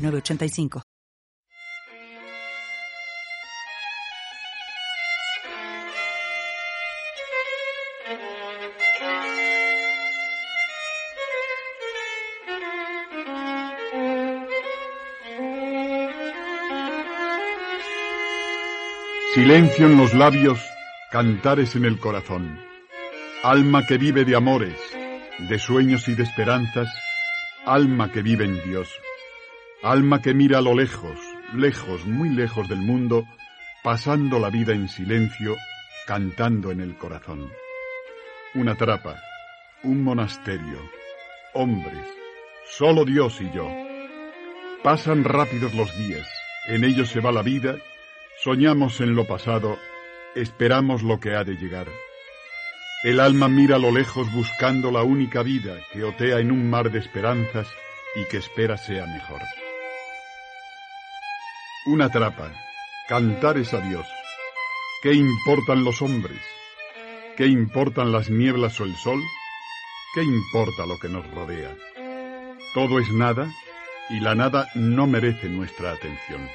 985. Silencio en los labios, cantares en el corazón. Alma que vive de amores, de sueños y de esperanzas, alma que vive en Dios. Alma que mira a lo lejos, lejos, muy lejos del mundo, pasando la vida en silencio, cantando en el corazón. Una trapa, un monasterio, hombres, solo Dios y yo. Pasan rápidos los días, en ellos se va la vida, soñamos en lo pasado, esperamos lo que ha de llegar. El alma mira a lo lejos buscando la única vida que otea en un mar de esperanzas y que espera sea mejor. Una trapa. Cantar es a Dios. ¿Qué importan los hombres? ¿Qué importan las nieblas o el sol? ¿Qué importa lo que nos rodea? Todo es nada y la nada no merece nuestra atención.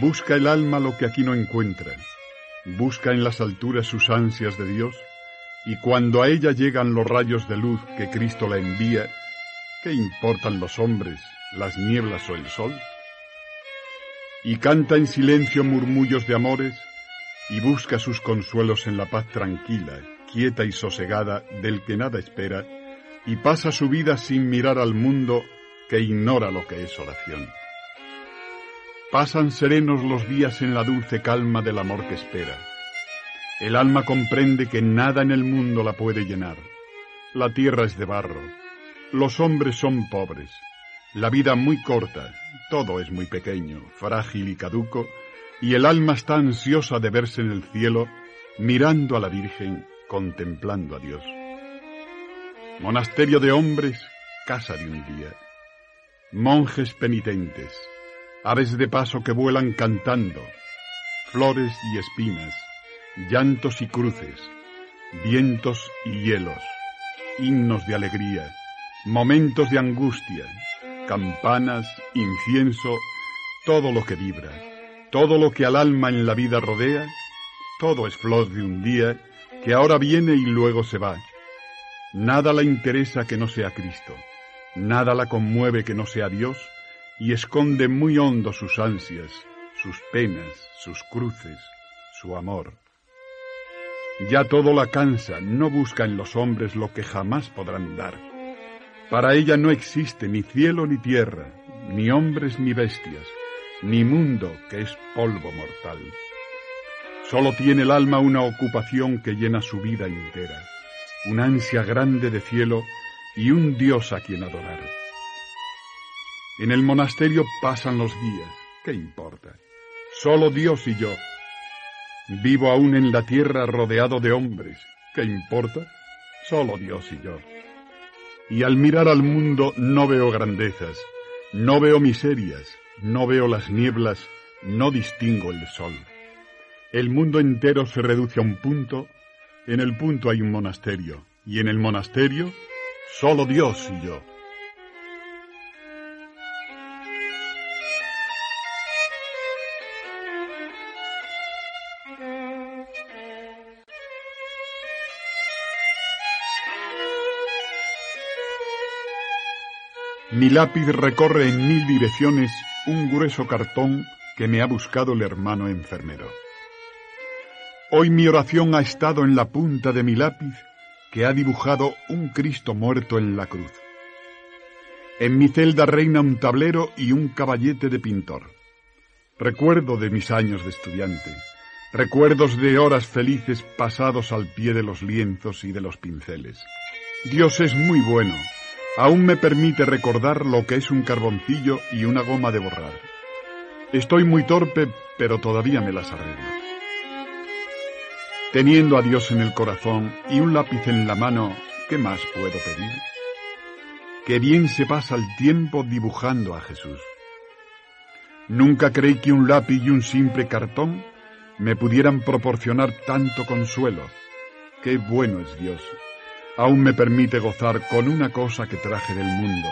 Busca el alma lo que aquí no encuentra. Busca en las alturas sus ansias de Dios y cuando a ella llegan los rayos de luz que Cristo la envía, ¿qué importan los hombres, las nieblas o el sol? Y canta en silencio murmullos de amores y busca sus consuelos en la paz tranquila, quieta y sosegada del que nada espera y pasa su vida sin mirar al mundo que ignora lo que es oración. Pasan serenos los días en la dulce calma del amor que espera. El alma comprende que nada en el mundo la puede llenar. La tierra es de barro. Los hombres son pobres. La vida muy corta, todo es muy pequeño, frágil y caduco, y el alma está ansiosa de verse en el cielo, mirando a la Virgen, contemplando a Dios. Monasterio de hombres, casa de un día. Monjes penitentes, aves de paso que vuelan cantando, flores y espinas, llantos y cruces, vientos y hielos, himnos de alegría, momentos de angustia, campanas, incienso, todo lo que vibra, todo lo que al alma en la vida rodea, todo es flor de un día que ahora viene y luego se va. Nada la interesa que no sea Cristo, nada la conmueve que no sea Dios, y esconde muy hondo sus ansias, sus penas, sus cruces, su amor. Ya todo la cansa, no busca en los hombres lo que jamás podrán dar para ella no existe ni cielo ni tierra, ni hombres ni bestias, ni mundo que es polvo mortal. Solo tiene el alma una ocupación que llena su vida entera, una ansia grande de cielo y un Dios a quien adorar. En el monasterio pasan los días, ¿qué importa? Solo Dios y yo. Vivo aún en la tierra rodeado de hombres, ¿qué importa? Solo Dios y yo y al mirar al mundo no veo grandezas, no veo miserias, no veo las nieblas, no distingo el sol. El mundo entero se reduce a un punto, en el punto hay un monasterio, y en el monasterio solo Dios y yo. Mi lápiz recorre en mil direcciones un grueso cartón que me ha buscado el hermano enfermero. Hoy mi oración ha estado en la punta de mi lápiz que ha dibujado un Cristo muerto en la cruz. En mi celda reina un tablero y un caballete de pintor. Recuerdo de mis años de estudiante, recuerdos de horas felices pasados al pie de los lienzos y de los pinceles. Dios es muy bueno, aún me permite recordar lo que es un carboncillo y una goma de borrar. Estoy muy torpe, pero todavía me las arreglo. Teniendo a Dios en el corazón y un lápiz en la mano, ¿qué más puedo pedir? Que bien se pasa el tiempo dibujando a Jesús. Nunca creí que un lápiz y un simple cartón me pudieran proporcionar tanto consuelo. Qué bueno es Dios. Aún me permite gozar con una cosa que traje del mundo,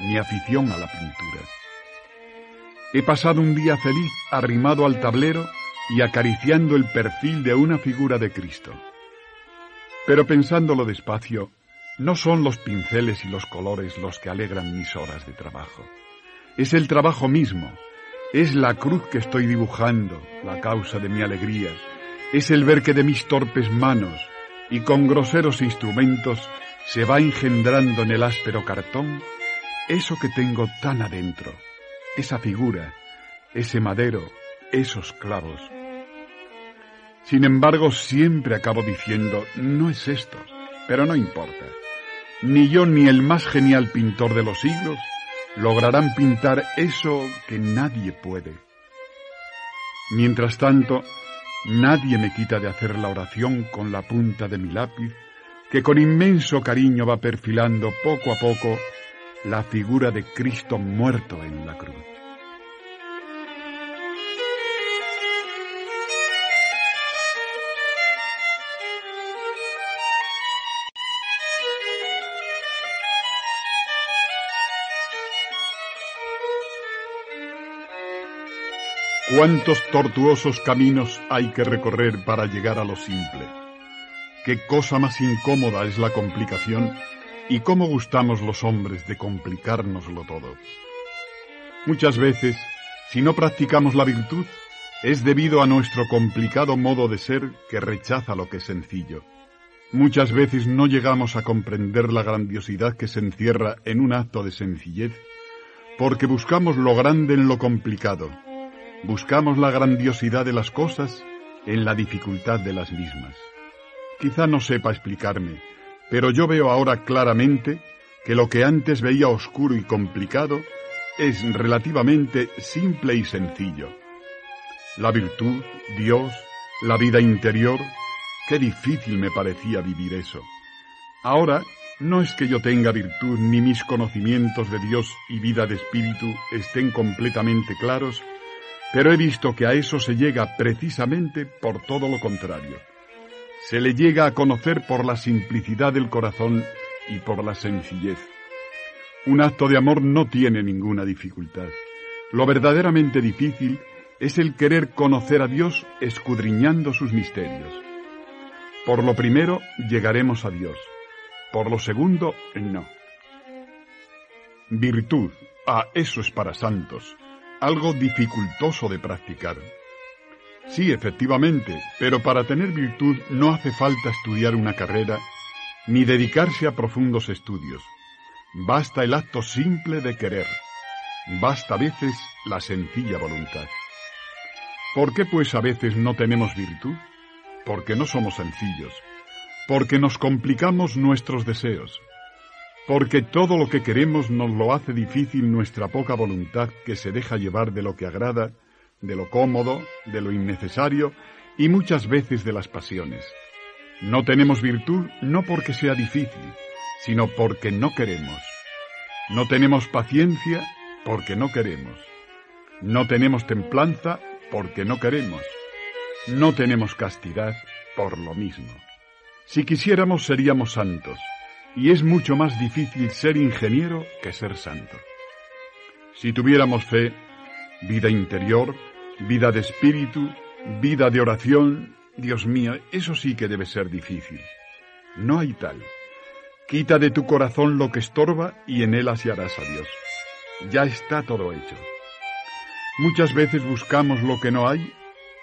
mi afición a la pintura. He pasado un día feliz arrimado al tablero y acariciando el perfil de una figura de Cristo. Pero pensándolo despacio, no son los pinceles y los colores los que alegran mis horas de trabajo. Es el trabajo mismo, es la cruz que estoy dibujando, la causa de mi alegría. Es el ver que de mis torpes manos y con groseros instrumentos se va engendrando en el áspero cartón eso que tengo tan adentro, esa figura, ese madero, esos clavos. Sin embargo, siempre acabo diciendo, no es esto, pero no importa. Ni yo ni el más genial pintor de los siglos lograrán pintar eso que nadie puede. Mientras tanto, nadie me quita de hacer la oración con la punta de mi lápiz, que con inmenso cariño va perfilando poco a poco la figura de Cristo muerto en la cruz. ¿Cuántos tortuosos caminos hay que recorrer para llegar a lo simple? ¿Qué cosa más incómoda es la complicación y cómo gustamos los hombres de complicárnoslo todo? Muchas veces, si no practicamos la virtud, es debido a nuestro complicado modo de ser que rechaza lo que es sencillo. Muchas veces no llegamos a comprender la grandiosidad que se encierra en un acto de sencillez porque buscamos lo grande en lo complicado Buscamos la grandiosidad de las cosas en la dificultad de las mismas. Quizá no sepa explicarme, pero yo veo ahora claramente que lo que antes veía oscuro y complicado es relativamente simple y sencillo. La virtud, Dios, la vida interior, qué difícil me parecía vivir eso. Ahora no es que yo tenga virtud ni mis conocimientos de Dios y vida de espíritu estén completamente claros, pero he visto que a eso se llega precisamente por todo lo contrario. Se le llega a conocer por la simplicidad del corazón y por la sencillez. Un acto de amor no tiene ninguna dificultad. Lo verdaderamente difícil es el querer conocer a Dios escudriñando sus misterios. Por lo primero, llegaremos a Dios. Por lo segundo, no. Virtud. Ah, eso es para santos algo dificultoso de practicar. Sí, efectivamente, pero para tener virtud no hace falta estudiar una carrera ni dedicarse a profundos estudios. Basta el acto simple de querer. Basta a veces la sencilla voluntad. ¿Por qué pues a veces no tenemos virtud? Porque no somos sencillos. Porque nos complicamos nuestros deseos porque todo lo que queremos nos lo hace difícil nuestra poca voluntad que se deja llevar de lo que agrada, de lo cómodo, de lo innecesario y muchas veces de las pasiones. No tenemos virtud no porque sea difícil, sino porque no queremos. No tenemos paciencia porque no queremos. No tenemos templanza porque no queremos. No tenemos castidad por lo mismo. Si quisiéramos seríamos santos y es mucho más difícil ser ingeniero que ser santo. Si tuviéramos fe, vida interior, vida de espíritu, vida de oración, Dios mío, eso sí que debe ser difícil. No hay tal. Quita de tu corazón lo que estorba y en él asiarás a Dios. Ya está todo hecho. Muchas veces buscamos lo que no hay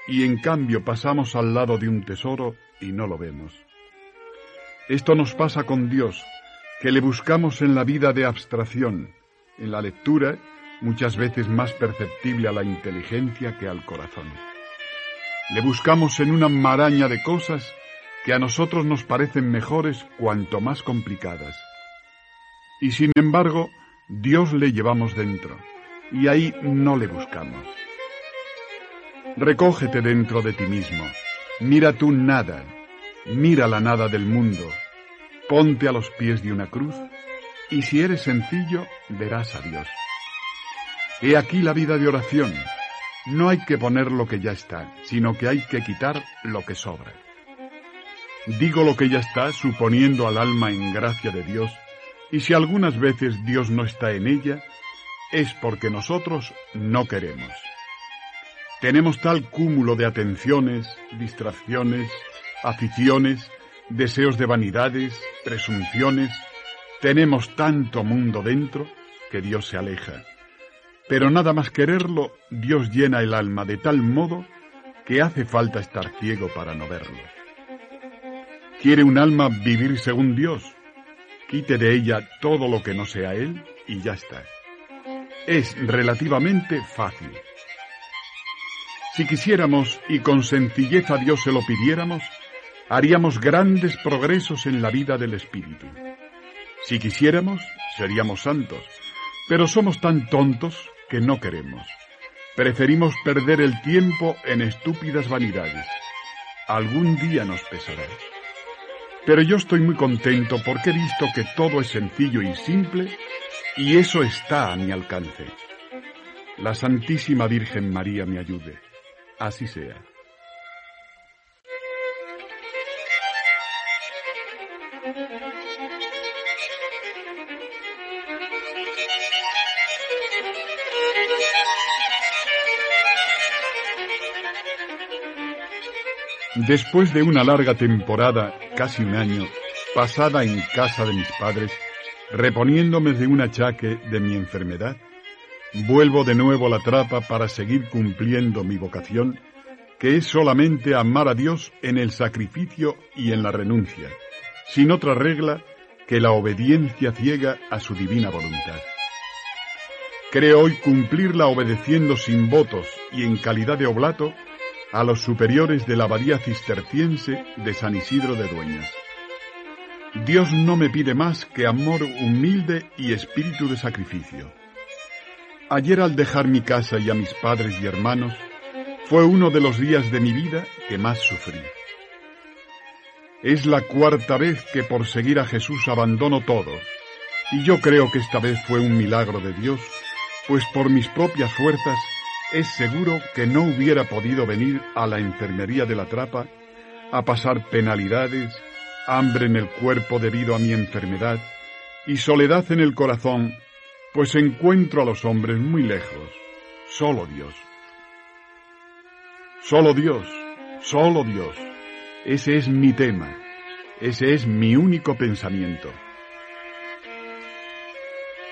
y en cambio pasamos al lado de un tesoro y no lo vemos. Esto nos pasa con Dios, que le buscamos en la vida de abstracción, en la lectura, muchas veces más perceptible a la inteligencia que al corazón. Le buscamos en una maraña de cosas que a nosotros nos parecen mejores cuanto más complicadas. Y sin embargo, Dios le llevamos dentro, y ahí no le buscamos. Recógete dentro de ti mismo, mira tú nada, mira la nada del mundo, ponte a los pies de una cruz, y si eres sencillo, verás a Dios. He aquí la vida de oración. No hay que poner lo que ya está, sino que hay que quitar lo que sobra. Digo lo que ya está suponiendo al alma en gracia de Dios, y si algunas veces Dios no está en ella, es porque nosotros no queremos. Tenemos tal cúmulo de atenciones, distracciones, aficiones, deseos de vanidades, presunciones, tenemos tanto mundo dentro que Dios se aleja. Pero nada más quererlo, Dios llena el alma de tal modo que hace falta estar ciego para no verlo. ¿Quiere un alma vivir según Dios? Quite de ella todo lo que no sea Él y ya está. Es relativamente fácil. Si quisiéramos y con sencillez a Dios se lo pidiéramos, haríamos grandes progresos en la vida del Espíritu. Si quisiéramos, seríamos santos, pero somos tan tontos que no queremos. Preferimos perder el tiempo en estúpidas vanidades. Algún día nos pesará. Pero yo estoy muy contento porque he visto que todo es sencillo y simple y eso está a mi alcance. La Santísima Virgen María me ayude. Así sea. Después de una larga temporada, casi un año, pasada en casa de mis padres, reponiéndome de un achaque de mi enfermedad, vuelvo de nuevo a la trapa para seguir cumpliendo mi vocación, que es solamente amar a Dios en el sacrificio y en la renuncia, sin otra regla que la obediencia ciega a su divina voluntad. Creo hoy cumplirla obedeciendo sin votos y en calidad de oblato a los superiores de la abadía cisterciense de San Isidro de Dueñas. Dios no me pide más que amor humilde y espíritu de sacrificio. Ayer al dejar mi casa y a mis padres y hermanos, fue uno de los días de mi vida que más sufrí. Es la cuarta vez que por seguir a Jesús abandono todo, y yo creo que esta vez fue un milagro de Dios, pues por mis propias fuerzas es seguro que no hubiera podido venir a la enfermería de la trapa a pasar penalidades, hambre en el cuerpo debido a mi enfermedad y soledad en el corazón, pues encuentro a los hombres muy lejos, solo Dios. Solo Dios, solo Dios. Ese es mi tema, ese es mi único pensamiento.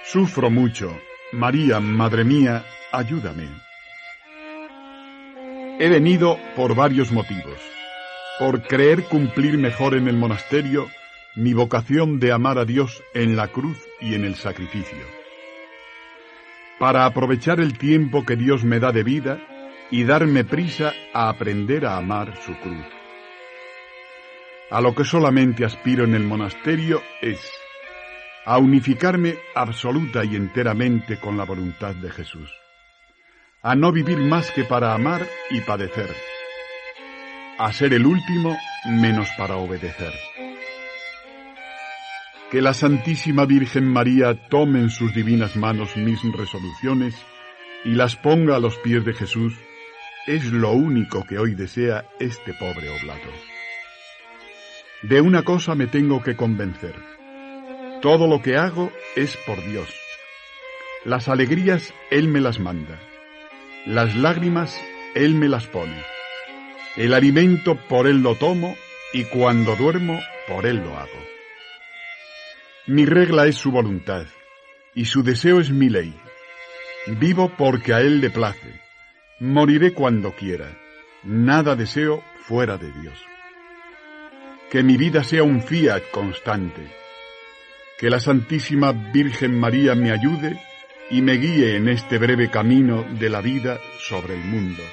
Sufro mucho. María, Madre mía, ayúdame. He venido por varios motivos. Por creer cumplir mejor en el monasterio mi vocación de amar a Dios en la cruz y en el sacrificio. Para aprovechar el tiempo que Dios me da de vida y darme prisa a aprender a amar su cruz. A lo que solamente aspiro en el monasterio es a unificarme absoluta y enteramente con la voluntad de Jesús a no vivir más que para amar y padecer, a ser el último menos para obedecer. Que la Santísima Virgen María tome en sus divinas manos mis resoluciones y las ponga a los pies de Jesús es lo único que hoy desea este pobre oblato. De una cosa me tengo que convencer. Todo lo que hago es por Dios. Las alegrías Él me las manda las lágrimas Él me las pone. El alimento por Él lo tomo y cuando duermo por Él lo hago. Mi regla es su voluntad y su deseo es mi ley. Vivo porque a Él le place. Moriré cuando quiera. Nada deseo fuera de Dios. Que mi vida sea un fiat constante. Que la Santísima Virgen María me ayude y me guíe en este breve camino de la vida sobre el mundo.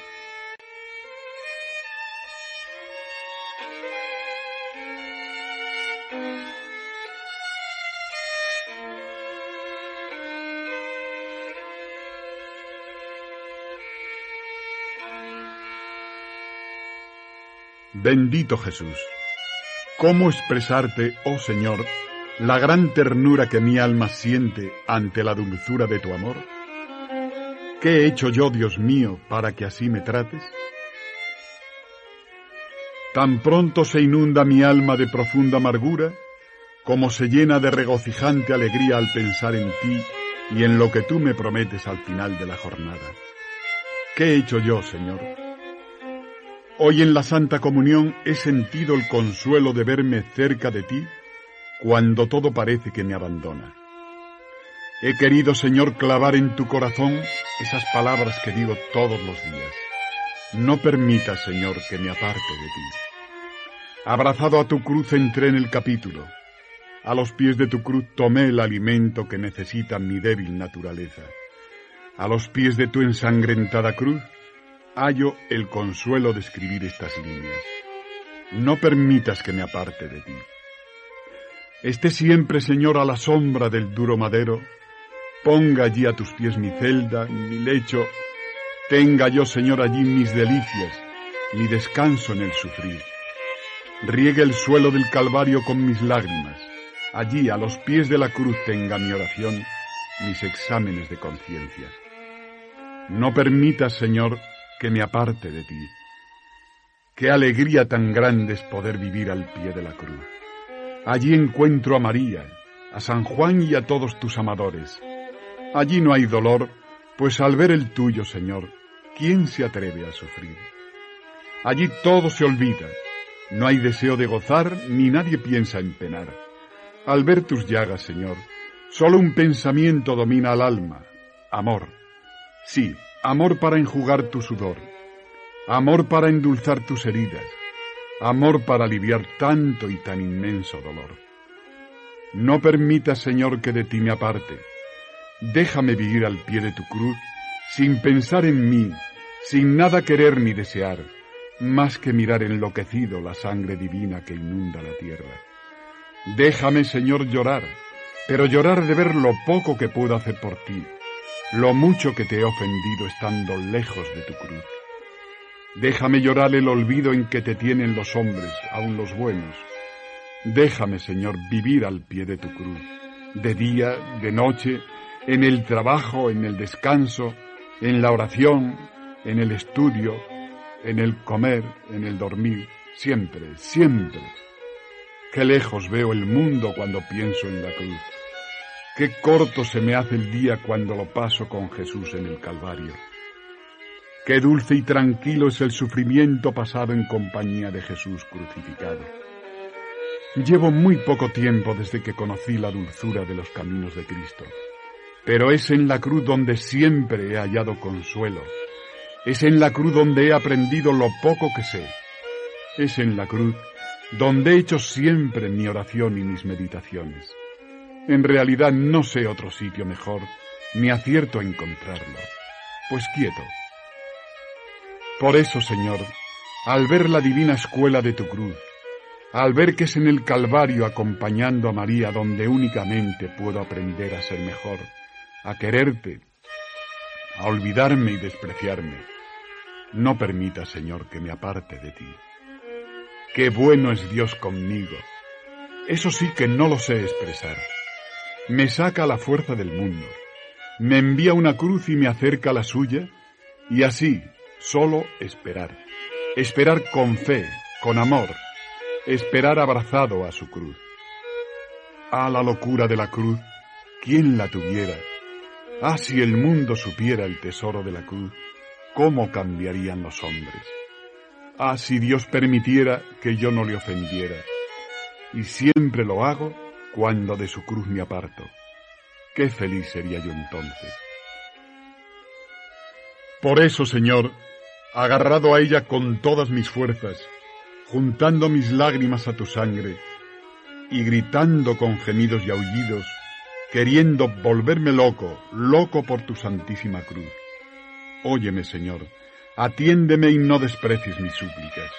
Bendito Jesús. ¿Cómo expresarte, oh Señor, la gran ternura que mi alma siente ante la dulzura de tu amor? ¿Qué he hecho yo, Dios mío, para que así me trates? Tan pronto se inunda mi alma de profunda amargura, como se llena de regocijante alegría al pensar en ti y en lo que tú me prometes al final de la jornada. ¿Qué he hecho yo, Señor? Hoy en la Santa Comunión he sentido el consuelo de verme cerca de ti cuando todo parece que me abandona. He querido, Señor, clavar en tu corazón esas palabras que digo todos los días. No permitas, Señor, que me aparte de ti. Abrazado a tu cruz entré en el capítulo. A los pies de tu cruz tomé el alimento que necesita mi débil naturaleza. A los pies de tu ensangrentada cruz hallo el consuelo de escribir estas líneas. No permitas que me aparte de ti. Esté siempre, Señor, a la sombra del duro madero. Ponga allí a tus pies mi celda, mi lecho. Tenga yo, Señor, allí mis delicias, mi descanso en el sufrir. Riegue el suelo del Calvario con mis lágrimas. Allí, a los pies de la cruz, tenga mi oración, mis exámenes de conciencia. No permitas, Señor, que me aparte de ti. Qué alegría tan grande es poder vivir al pie de la cruz. Allí encuentro a María, a San Juan y a todos tus amadores. Allí no hay dolor, pues al ver el tuyo, Señor, ¿quién se atreve a sufrir? Allí todo se olvida, no hay deseo de gozar ni nadie piensa en penar. Al ver tus llagas, Señor, solo un pensamiento domina al alma, amor. Sí, amor para enjugar tu sudor, amor para endulzar tus heridas, amor para aliviar tanto y tan inmenso dolor. No permitas, Señor, que de ti me aparte. Déjame vivir al pie de tu cruz, sin pensar en mí, sin nada querer ni desear, más que mirar enloquecido la sangre divina que inunda la tierra. Déjame, Señor, llorar, pero llorar de ver lo poco que puedo hacer por ti, lo mucho que te he ofendido estando lejos de tu cruz. Déjame llorar el olvido en que te tienen los hombres, aun los buenos. Déjame, Señor, vivir al pie de tu cruz, de día, de noche, en el trabajo, en el descanso, en la oración, en el estudio, en el comer, en el dormir, siempre, siempre. Qué lejos veo el mundo cuando pienso en la cruz. Qué corto se me hace el día cuando lo paso con Jesús en el Calvario. Qué dulce y tranquilo es el sufrimiento pasado en compañía de Jesús crucificado. Llevo muy poco tiempo desde que conocí la dulzura de los caminos de Cristo, pero es en la cruz donde siempre he hallado consuelo. Es en la cruz donde he aprendido lo poco que sé. Es en la cruz donde he hecho siempre mi oración y mis meditaciones. En realidad no sé otro sitio mejor, ni acierto a encontrarlo. Pues quieto. Por eso, Señor, al ver la divina escuela de tu cruz, al ver que es en el Calvario acompañando a María donde únicamente puedo aprender a ser mejor, a quererte, a olvidarme y despreciarme, no permita, Señor, que me aparte de ti. Qué bueno es Dios conmigo. Eso sí que no lo sé expresar me saca la fuerza del mundo, me envía una cruz y me acerca a la suya, y así, solo esperar, esperar con fe, con amor, esperar abrazado a su cruz. Ah, la locura de la cruz, ¿quién la tuviera? Ah, si el mundo supiera el tesoro de la cruz, ¿cómo cambiarían los hombres? Ah, si Dios permitiera que yo no le ofendiera, y siempre lo hago cuando de su cruz me aparto. Qué feliz sería yo entonces. Por eso, Señor, agarrado a ella con todas mis fuerzas, juntando mis lágrimas a tu sangre, y gritando con gemidos y aullidos, queriendo volverme loco, loco por tu santísima cruz. Óyeme, Señor, atiéndeme y no desprecies mis súplicas.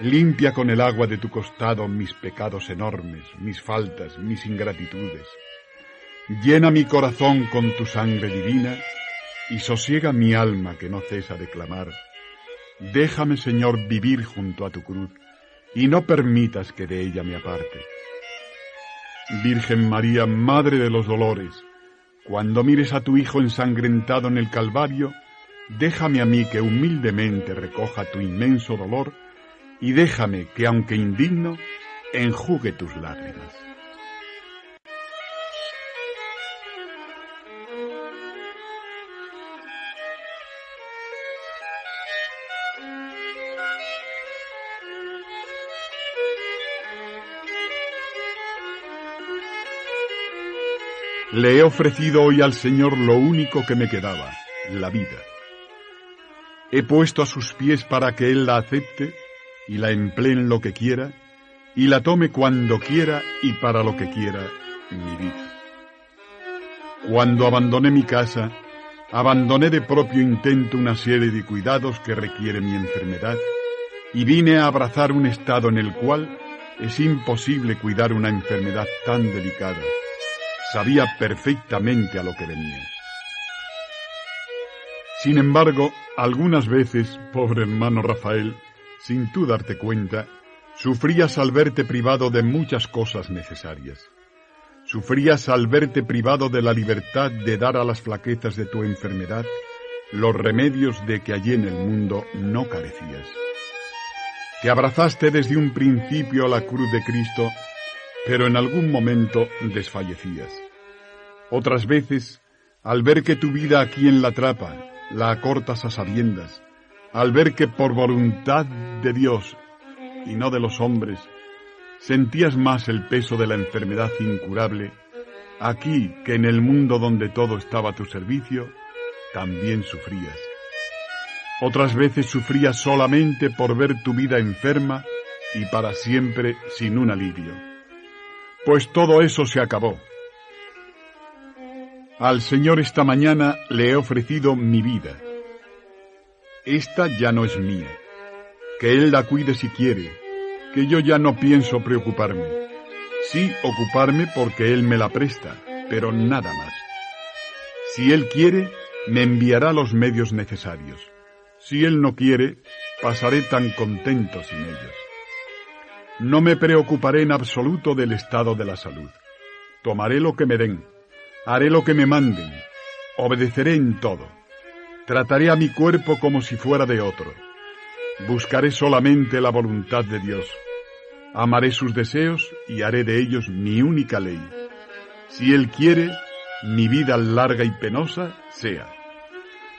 Limpia con el agua de tu costado mis pecados enormes, mis faltas, mis ingratitudes. Llena mi corazón con tu sangre divina y sosiega mi alma que no cesa de clamar. Déjame, Señor, vivir junto a tu cruz, y no permitas que de ella me aparte. Virgen María, Madre de los Dolores, cuando mires a tu Hijo ensangrentado en el Calvario, déjame a mí que humildemente recoja tu inmenso dolor, y déjame que, aunque indigno, enjugue tus lágrimas. Le he ofrecido hoy al Señor lo único que me quedaba, la vida. He puesto a sus pies para que Él la acepte y la emplee en lo que quiera y la tome cuando quiera y para lo que quiera mi vida. Cuando abandoné mi casa, abandoné de propio intento una serie de cuidados que requiere mi enfermedad y vine a abrazar un estado en el cual es imposible cuidar una enfermedad tan delicada sabía perfectamente a lo que venía. Sin embargo, algunas veces, pobre hermano Rafael, sin tú darte cuenta, sufrías al verte privado de muchas cosas necesarias. Sufrías al verte privado de la libertad de dar a las flaquezas de tu enfermedad los remedios de que allí en el mundo no carecías. Te abrazaste desde un principio a la cruz de Cristo pero en algún momento desfallecías. Otras veces, al ver que tu vida aquí en la trapa la acortas a sabiendas, al ver que por voluntad de Dios y no de los hombres, sentías más el peso de la enfermedad incurable, aquí que en el mundo donde todo estaba a tu servicio, también sufrías. Otras veces sufrías solamente por ver tu vida enferma y para siempre sin un alivio pues todo eso se acabó. Al Señor esta mañana le he ofrecido mi vida. Esta ya no es mía. Que Él la cuide si quiere, que yo ya no pienso preocuparme. Sí ocuparme porque Él me la presta, pero nada más. Si Él quiere, me enviará los medios necesarios. Si Él no quiere, pasaré tan contento sin ellos. No me preocuparé en absoluto del estado de la salud. Tomaré lo que me den, haré lo que me manden, obedeceré en todo. Trataré a mi cuerpo como si fuera de otro. Buscaré solamente la voluntad de Dios. Amaré sus deseos y haré de ellos mi única ley. Si Él quiere, mi vida larga y penosa sea.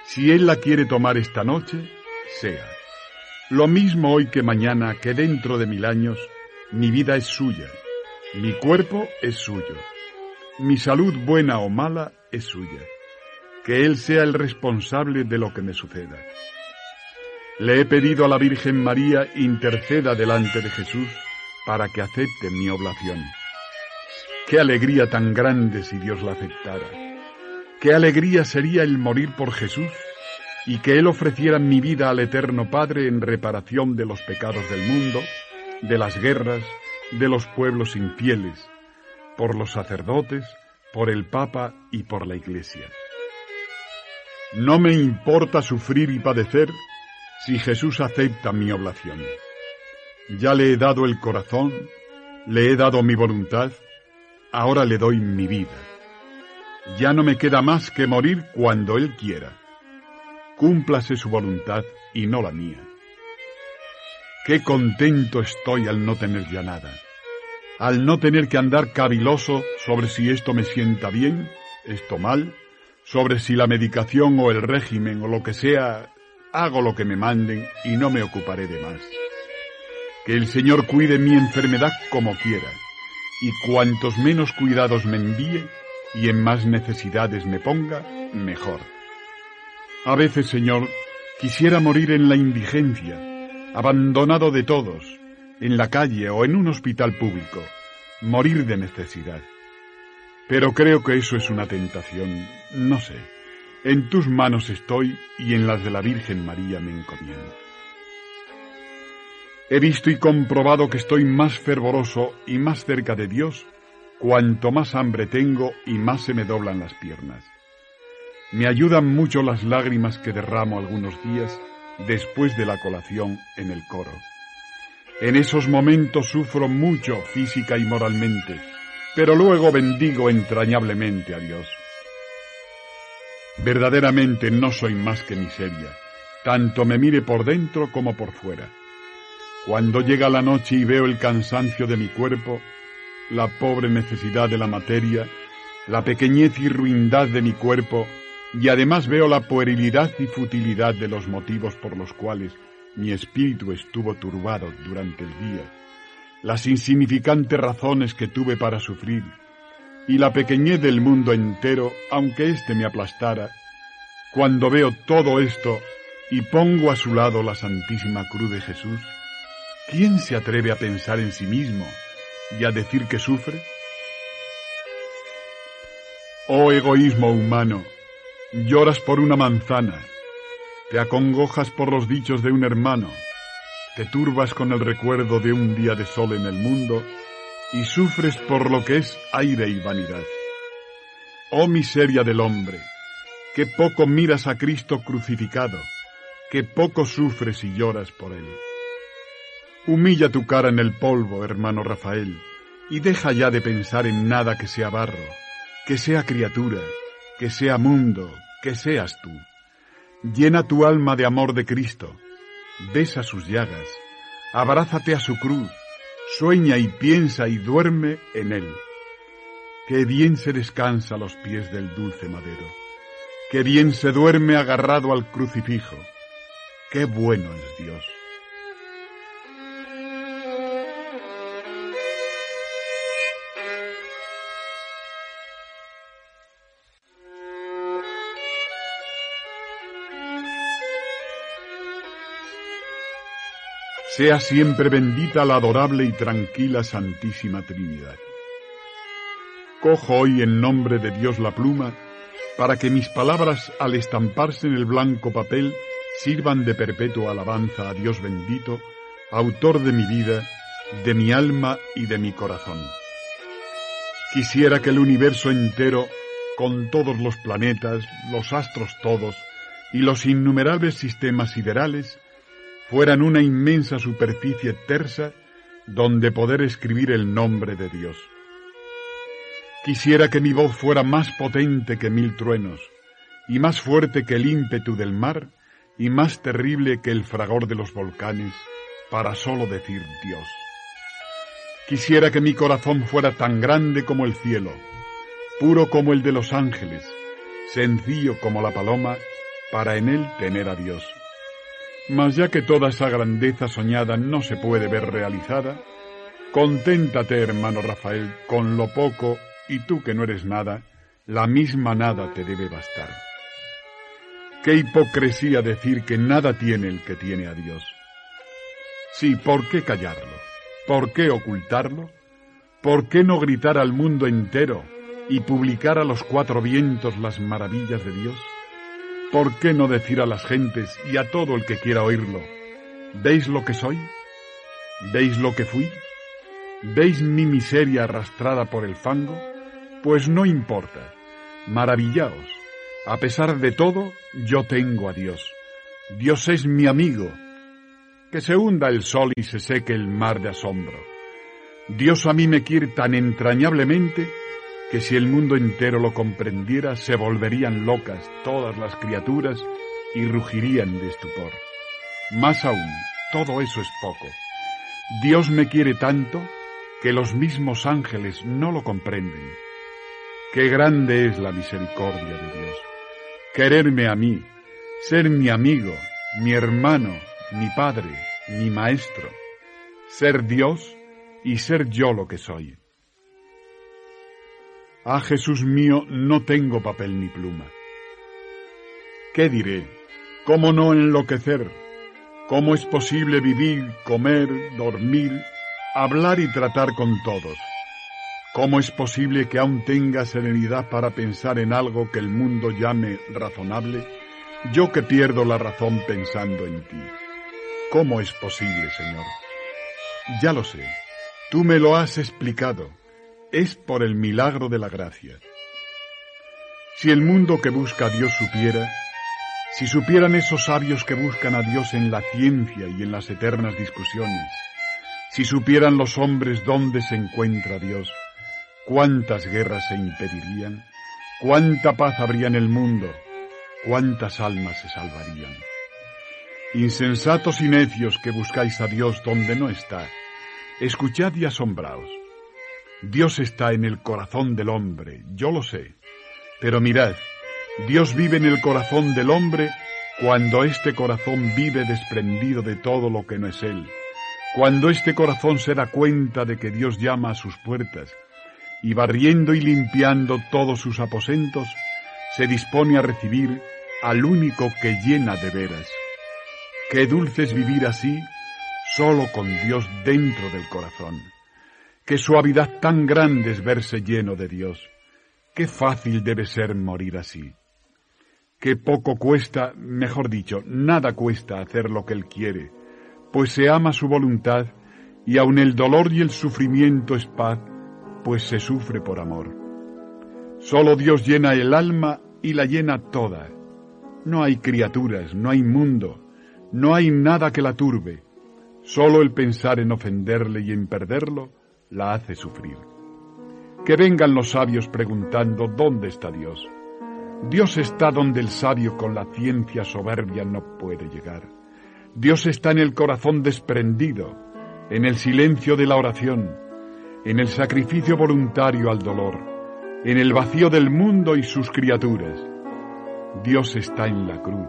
Si Él la quiere tomar esta noche, sea. Lo mismo hoy que mañana, que dentro de mil años, mi vida es suya, mi cuerpo es suyo, mi salud buena o mala es suya. Que Él sea el responsable de lo que me suceda. Le he pedido a la Virgen María interceda delante de Jesús para que acepte mi oblación. Qué alegría tan grande si Dios la aceptara. Qué alegría sería el morir por Jesús y que Él ofreciera mi vida al Eterno Padre en reparación de los pecados del mundo, de las guerras, de los pueblos infieles, por los sacerdotes, por el Papa y por la Iglesia. No me importa sufrir y padecer si Jesús acepta mi oblación. Ya le he dado el corazón, le he dado mi voluntad, ahora le doy mi vida. Ya no me queda más que morir cuando Él quiera cúmplase su voluntad y no la mía. Qué contento estoy al no tener ya nada, al no tener que andar caviloso sobre si esto me sienta bien, esto mal, sobre si la medicación o el régimen o lo que sea, hago lo que me manden y no me ocuparé de más. Que el Señor cuide mi enfermedad como quiera, y cuantos menos cuidados me envíe y en más necesidades me ponga, mejor. A veces, Señor, quisiera morir en la indigencia, abandonado de todos, en la calle o en un hospital público, morir de necesidad. Pero creo que eso es una tentación, no sé. En tus manos estoy y en las de la Virgen María me encomiendo. He visto y comprobado que estoy más fervoroso y más cerca de Dios cuanto más hambre tengo y más se me doblan las piernas. Me ayudan mucho las lágrimas que derramo algunos días después de la colación en el coro. En esos momentos sufro mucho física y moralmente, pero luego bendigo entrañablemente a Dios. Verdaderamente no soy más que miseria, tanto me mire por dentro como por fuera. Cuando llega la noche y veo el cansancio de mi cuerpo, la pobre necesidad de la materia, la pequeñez y ruindad de mi cuerpo, y además veo la puerilidad y futilidad de los motivos por los cuales mi espíritu estuvo turbado durante el día, las insignificantes razones que tuve para sufrir, y la pequeñez del mundo entero, aunque éste me aplastara, cuando veo todo esto y pongo a su lado la Santísima Cruz de Jesús, ¿quién se atreve a pensar en sí mismo y a decir que sufre? Oh egoísmo humano, lloras por una manzana, te acongojas por los dichos de un hermano, te turbas con el recuerdo de un día de sol en el mundo y sufres por lo que es aire y vanidad. Oh miseria del hombre, que poco miras a Cristo crucificado, que poco sufres y lloras por él. Humilla tu cara en el polvo, hermano Rafael, y deja ya de pensar en nada que sea barro, que sea criatura, que sea mundo, que seas tú. Llena tu alma de amor de Cristo, besa sus llagas, abrázate a su cruz, sueña y piensa y duerme en él. Qué bien se descansa los pies del dulce madero, qué bien se duerme agarrado al crucifijo, qué bueno es Dios. Sea siempre bendita la adorable y tranquila Santísima Trinidad. Cojo hoy en nombre de Dios la pluma para que mis palabras al estamparse en el blanco papel sirvan de perpetua alabanza a Dios bendito, autor de mi vida, de mi alma y de mi corazón. Quisiera que el universo entero, con todos los planetas, los astros todos y los innumerables sistemas siderales, fueran una inmensa superficie tersa donde poder escribir el nombre de Dios. Quisiera que mi voz fuera más potente que mil truenos, y más fuerte que el ímpetu del mar, y más terrible que el fragor de los volcanes, para sólo decir Dios. Quisiera que mi corazón fuera tan grande como el cielo, puro como el de los ángeles, sencillo como la paloma, para en él tener a Dios. Mas ya que toda esa grandeza soñada no se puede ver realizada, conténtate, hermano Rafael, con lo poco, y tú que no eres nada, la misma nada te debe bastar. Qué hipocresía decir que nada tiene el que tiene a Dios. Sí, ¿por qué callarlo? ¿Por qué ocultarlo? ¿Por qué no gritar al mundo entero y publicar a los cuatro vientos las maravillas de Dios? ¿Por qué no decir a las gentes y a todo el que quiera oírlo, ¿veis lo que soy? ¿Veis lo que fui? ¿Veis mi miseria arrastrada por el fango? Pues no importa, maravillaos. A pesar de todo, yo tengo a Dios. Dios es mi amigo. Que se hunda el sol y se seque el mar de asombro. Dios a mí me quiere tan entrañablemente que si el mundo entero lo comprendiera, se volverían locas todas las criaturas y rugirían de estupor. Más aún, todo eso es poco. Dios me quiere tanto que los mismos ángeles no lo comprenden. Qué grande es la misericordia de Dios. Quererme a mí, ser mi amigo, mi hermano, mi padre, mi maestro. Ser Dios y ser yo lo que soy. Ah, Jesús mío, no tengo papel ni pluma. ¿Qué diré? ¿Cómo no enloquecer? ¿Cómo es posible vivir, comer, dormir, hablar y tratar con todos? ¿Cómo es posible que aún tenga serenidad para pensar en algo que el mundo llame razonable, yo que pierdo la razón pensando en ti? ¿Cómo es posible, Señor? Ya lo sé, tú me lo has explicado es por el milagro de la gracia. Si el mundo que busca a Dios supiera, Si supieran esos sabios que buscan a Dios en la ciencia y en las eternas discusiones, si supieran los hombres dónde se encuentra Dios, cuántas guerras se impedirían, cuánta paz habría en el mundo, cuántas almas se salvarían. Insensatos y necios que buscáis a Dios donde no está, escuchad y asombraos. Dios está en el corazón del hombre, yo lo sé, pero mirad, Dios vive en el corazón del hombre cuando este corazón vive desprendido de todo lo que no es Él, cuando este corazón se da cuenta de que Dios llama a sus puertas y barriendo y limpiando todos sus aposentos, se dispone a recibir al único que llena de veras. Qué dulce es vivir así, solo con Dios dentro del corazón. Qué suavidad tan grande es verse lleno de Dios. Qué fácil debe ser morir así. Qué poco cuesta, mejor dicho, nada cuesta hacer lo que Él quiere, pues se ama su voluntad y aun el dolor y el sufrimiento es paz, pues se sufre por amor. Solo Dios llena el alma y la llena toda. No hay criaturas, no hay mundo, no hay nada que la turbe. Solo el pensar en ofenderle y en perderlo la hace sufrir. Que vengan los sabios preguntando dónde está Dios. Dios está donde el sabio con la ciencia soberbia no puede llegar. Dios está en el corazón desprendido, en el silencio de la oración, en el sacrificio voluntario al dolor, en el vacío del mundo y sus criaturas. Dios está en la cruz,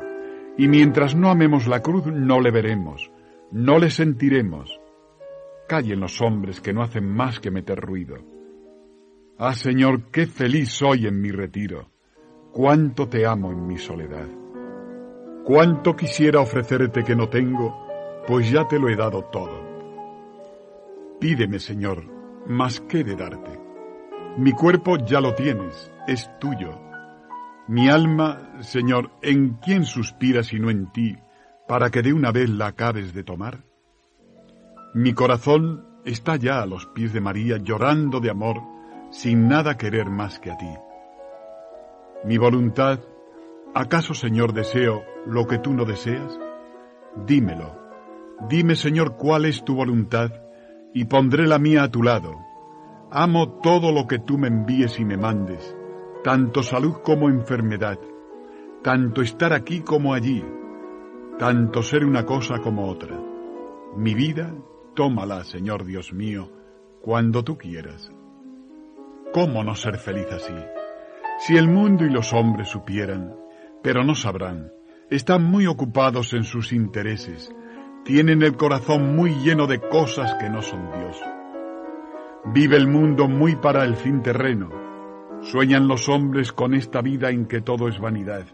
y mientras no amemos la cruz no le veremos, no le sentiremos. Callen los hombres que no hacen más que meter ruido. Ah, Señor, qué feliz soy en mi retiro, cuánto te amo en mi soledad. Cuánto quisiera ofrecerte que no tengo, pues ya te lo he dado todo. Pídeme, Señor, más que de darte. Mi cuerpo ya lo tienes, es tuyo. Mi alma, Señor, ¿en quién suspira sino en ti, para que de una vez la acabes de tomar? Mi corazón está ya a los pies de María llorando de amor, sin nada querer más que a ti. Mi voluntad ¿Acaso, Señor, deseo lo que tú no deseas? Dímelo. Dime, Señor, cuál es tu voluntad, y pondré la mía a tu lado. Amo todo lo que tú me envíes y me mandes, tanto salud como enfermedad, tanto estar aquí como allí, tanto ser una cosa como otra. Mi vida, tómala, Señor Dios mío, cuando tú quieras. ¿Cómo no ser feliz así? Si el mundo y los hombres supieran pero no sabrán. Están muy ocupados en sus intereses. Tienen el corazón muy lleno de cosas que no son Dios. Vive el mundo muy para el fin terreno. Sueñan los hombres con esta vida en que todo es vanidad.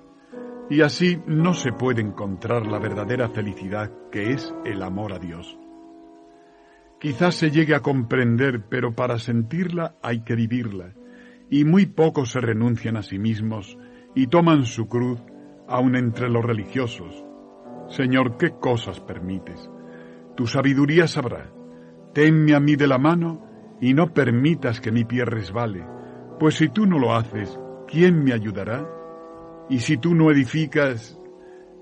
Y así no se puede encontrar la verdadera felicidad que es el amor a Dios. Quizás se llegue a comprender, pero para sentirla hay que vivirla, y muy pocos se renuncian a sí mismos y toman su cruz aun entre los religiosos. Señor, ¿qué cosas permites? Tu sabiduría sabrá. Tenme a mí de la mano y no permitas que mi pie resbale, pues si tú no lo haces, ¿quién me ayudará? Y si tú no edificas,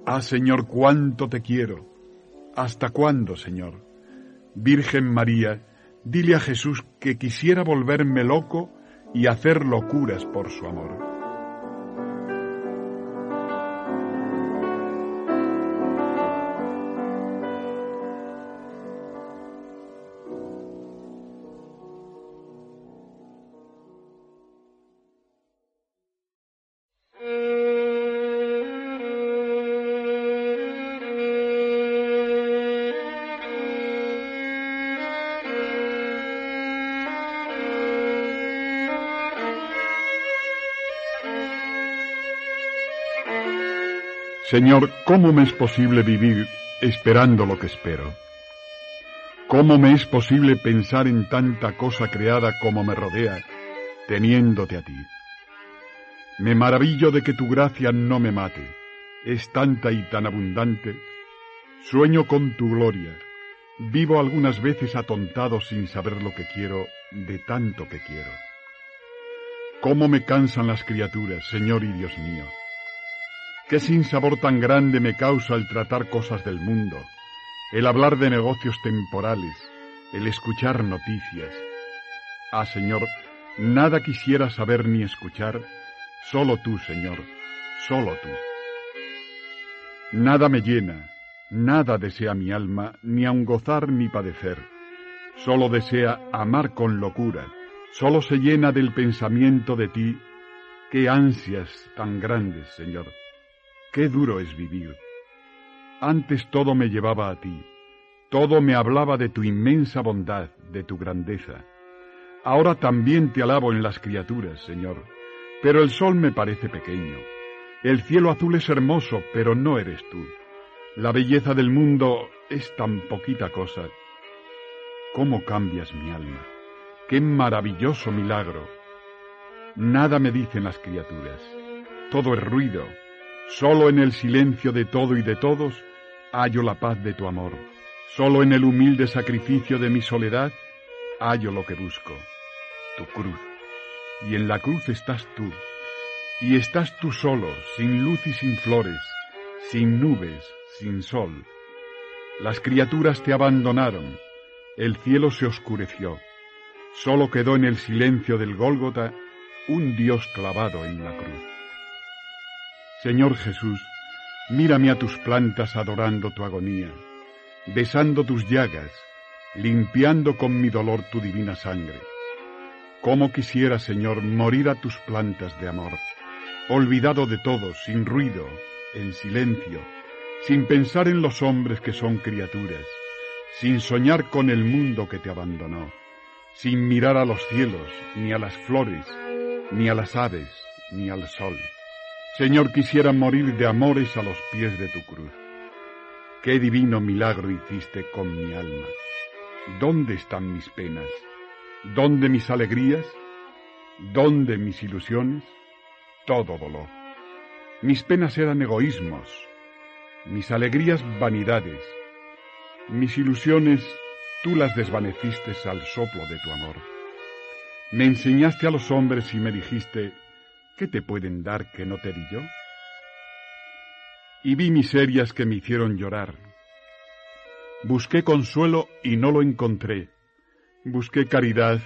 ah Señor, cuánto te quiero. ¿Hasta cuándo, Señor? Virgen María, dile a Jesús que quisiera volverme loco y hacer locuras por su amor. Señor, ¿cómo me es posible vivir esperando lo que espero? ¿Cómo me es posible pensar en tanta cosa creada como me rodea, teniéndote a ti? Me maravillo de que tu gracia no me mate, es tanta y tan abundante. Sueño con tu gloria, vivo algunas veces atontado sin saber lo que quiero de tanto que quiero. ¿Cómo me cansan las criaturas, Señor y Dios mío? Qué sinsabor tan grande me causa el tratar cosas del mundo, el hablar de negocios temporales, el escuchar noticias. Ah, Señor, nada quisiera saber ni escuchar, solo tú, Señor, solo tú. Nada me llena, nada desea mi alma, ni aun gozar ni padecer. Solo desea amar con locura, solo se llena del pensamiento de ti. Qué ansias tan grandes, Señor. Qué duro es vivir. Antes todo me llevaba a ti, todo me hablaba de tu inmensa bondad, de tu grandeza. Ahora también te alabo en las criaturas, Señor, pero el sol me parece pequeño. El cielo azul es hermoso, pero no eres tú. La belleza del mundo es tan poquita cosa. ¿Cómo cambias mi alma? ¡Qué maravilloso milagro! Nada me dicen las criaturas. Todo es ruido. Solo en el silencio de todo y de todos hallo la paz de tu amor. Solo en el humilde sacrificio de mi soledad hallo lo que busco, tu cruz. Y en la cruz estás tú. Y estás tú solo, sin luz y sin flores, sin nubes, sin sol. Las criaturas te abandonaron, el cielo se oscureció, solo quedó en el silencio del Gólgota un Dios clavado en la cruz. Señor Jesús, mírame a tus plantas adorando tu agonía, besando tus llagas, limpiando con mi dolor tu divina sangre. Cómo quisiera, Señor, morir a tus plantas de amor, olvidado de todos, sin ruido, en silencio, sin pensar en los hombres que son criaturas, sin soñar con el mundo que te abandonó, sin mirar a los cielos, ni a las flores, ni a las aves, ni al sol. Señor, quisiera morir de amores a los pies de tu cruz. Qué divino milagro hiciste con mi alma. ¿Dónde están mis penas? ¿Dónde mis alegrías? ¿Dónde mis ilusiones? Todo dolor. Mis penas eran egoísmos, mis alegrías vanidades, mis ilusiones tú las desvaneciste al soplo de tu amor. Me enseñaste a los hombres y me dijiste, ¿qué te pueden dar que no te di yo? Y vi miserias que me hicieron llorar. Busqué consuelo y no lo encontré. Busqué caridad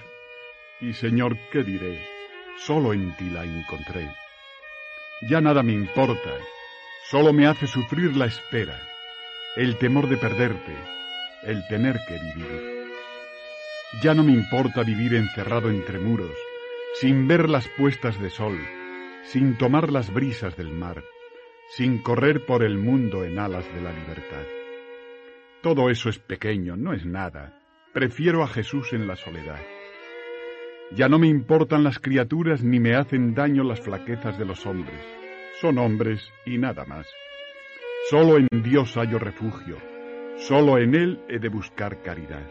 y, Señor, ¿qué diré? Solo en ti la encontré. Ya nada me importa, Solo me hace sufrir la espera, el temor de perderte, el tener que vivir. Ya no me importa vivir encerrado entre muros, sin ver las puestas de sol, sin tomar las brisas del mar, sin correr por el mundo en alas de la libertad. Todo eso es pequeño, no es nada. Prefiero a Jesús en la soledad. Ya no me importan las criaturas ni me hacen daño las flaquezas de los hombres son hombres y nada más. Solo en Dios hallo refugio, solo en Él he de buscar caridad.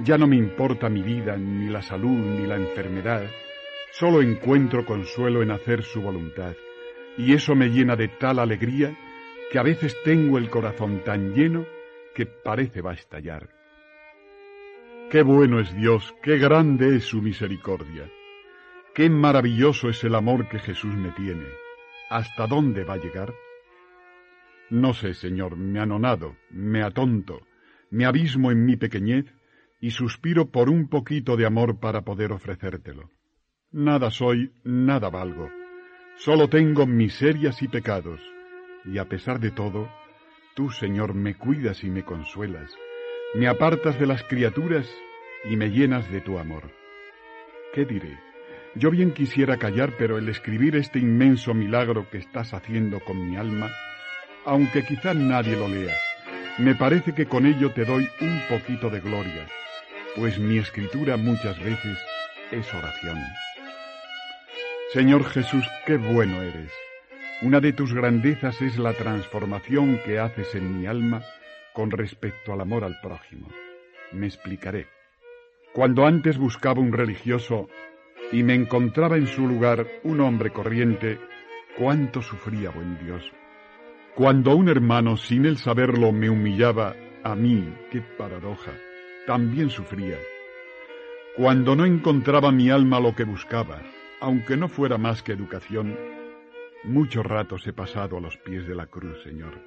Ya no me importa mi vida, ni la salud, ni la enfermedad, solo encuentro consuelo en hacer su voluntad, y eso me llena de tal alegría que a veces tengo el corazón tan lleno que parece va a estallar. Qué bueno es Dios, qué grande es su misericordia, qué maravilloso es el amor que Jesús me tiene. ¿Hasta dónde va a llegar? No sé, Señor, me anonado, me atonto, me abismo en mi pequeñez y suspiro por un poquito de amor para poder ofrecértelo. Nada soy, nada valgo. Solo tengo miserias y pecados, y a pesar de todo, tú, Señor, me cuidas y me consuelas, me apartas de las criaturas y me llenas de tu amor. ¿Qué diré? Yo bien quisiera callar, pero el escribir este inmenso milagro que estás haciendo con mi alma, aunque quizá nadie lo lea, me parece que con ello te doy un poquito de gloria, pues mi escritura muchas veces es oración. Señor Jesús, qué bueno eres. Una de tus grandezas es la transformación que haces en mi alma con respecto al amor al prójimo. Me explicaré. Cuando antes buscaba un religioso y me encontraba en su lugar un hombre corriente, cuánto sufría, buen Dios. Cuando un hermano, sin él saberlo, me humillaba, a mí, qué paradoja, también sufría. Cuando no encontraba mi alma lo que buscaba, aunque no fuera más que educación, Muchos ratos he pasado a los pies de la cruz, Señor.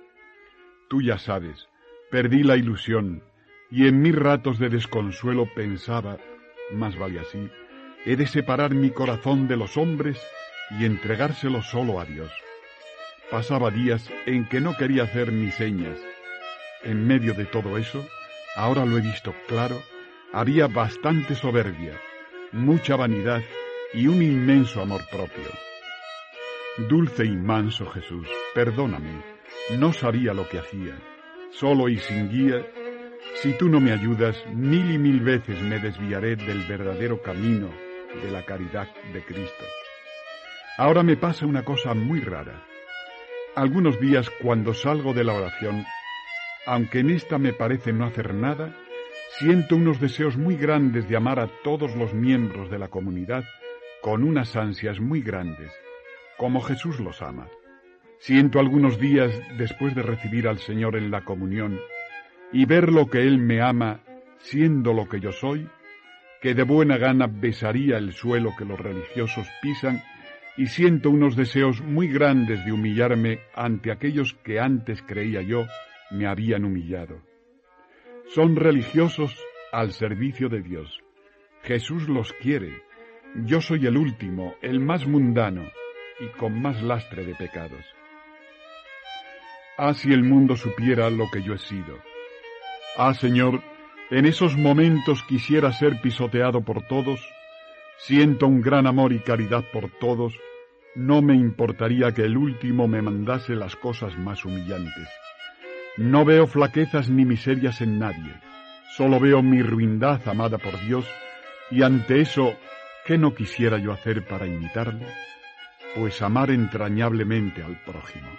Tú ya sabes, perdí la ilusión y en mis ratos de desconsuelo pensaba, más vale así, he de separar mi corazón de los hombres y entregárselo solo a Dios. Pasaba días en que no quería hacer ni señas. En medio de todo eso, ahora lo he visto claro, había bastante soberbia, mucha vanidad y un inmenso amor propio. Dulce y manso Jesús, perdóname, no sabía lo que hacía, solo y sin guía, si tú no me ayudas, mil y mil veces me desviaré del verdadero camino de la caridad de Cristo. Ahora me pasa una cosa muy rara. Algunos días cuando salgo de la oración, aunque en esta me parece no hacer nada, siento unos deseos muy grandes de amar a todos los miembros de la comunidad con unas ansias muy grandes, como Jesús los ama. Siento algunos días después de recibir al Señor en la comunión y ver lo que Él me ama siendo lo que yo soy, que de buena gana besaría el suelo que los religiosos pisan y siento unos deseos muy grandes de humillarme ante aquellos que antes creía yo me habían humillado. Son religiosos al servicio de Dios. Jesús los quiere. Yo soy el último, el más mundano y con más lastre de pecados. Ah, si el mundo supiera lo que yo he sido. Ah, Señor, en esos momentos quisiera ser pisoteado por todos, siento un gran amor y caridad por todos, no me importaría que el último me mandase las cosas más humillantes. No veo flaquezas ni miserias en nadie, solo veo mi ruindad amada por Dios, y ante eso, ¿qué no quisiera yo hacer para imitarle? Pues amar entrañablemente al prójimo.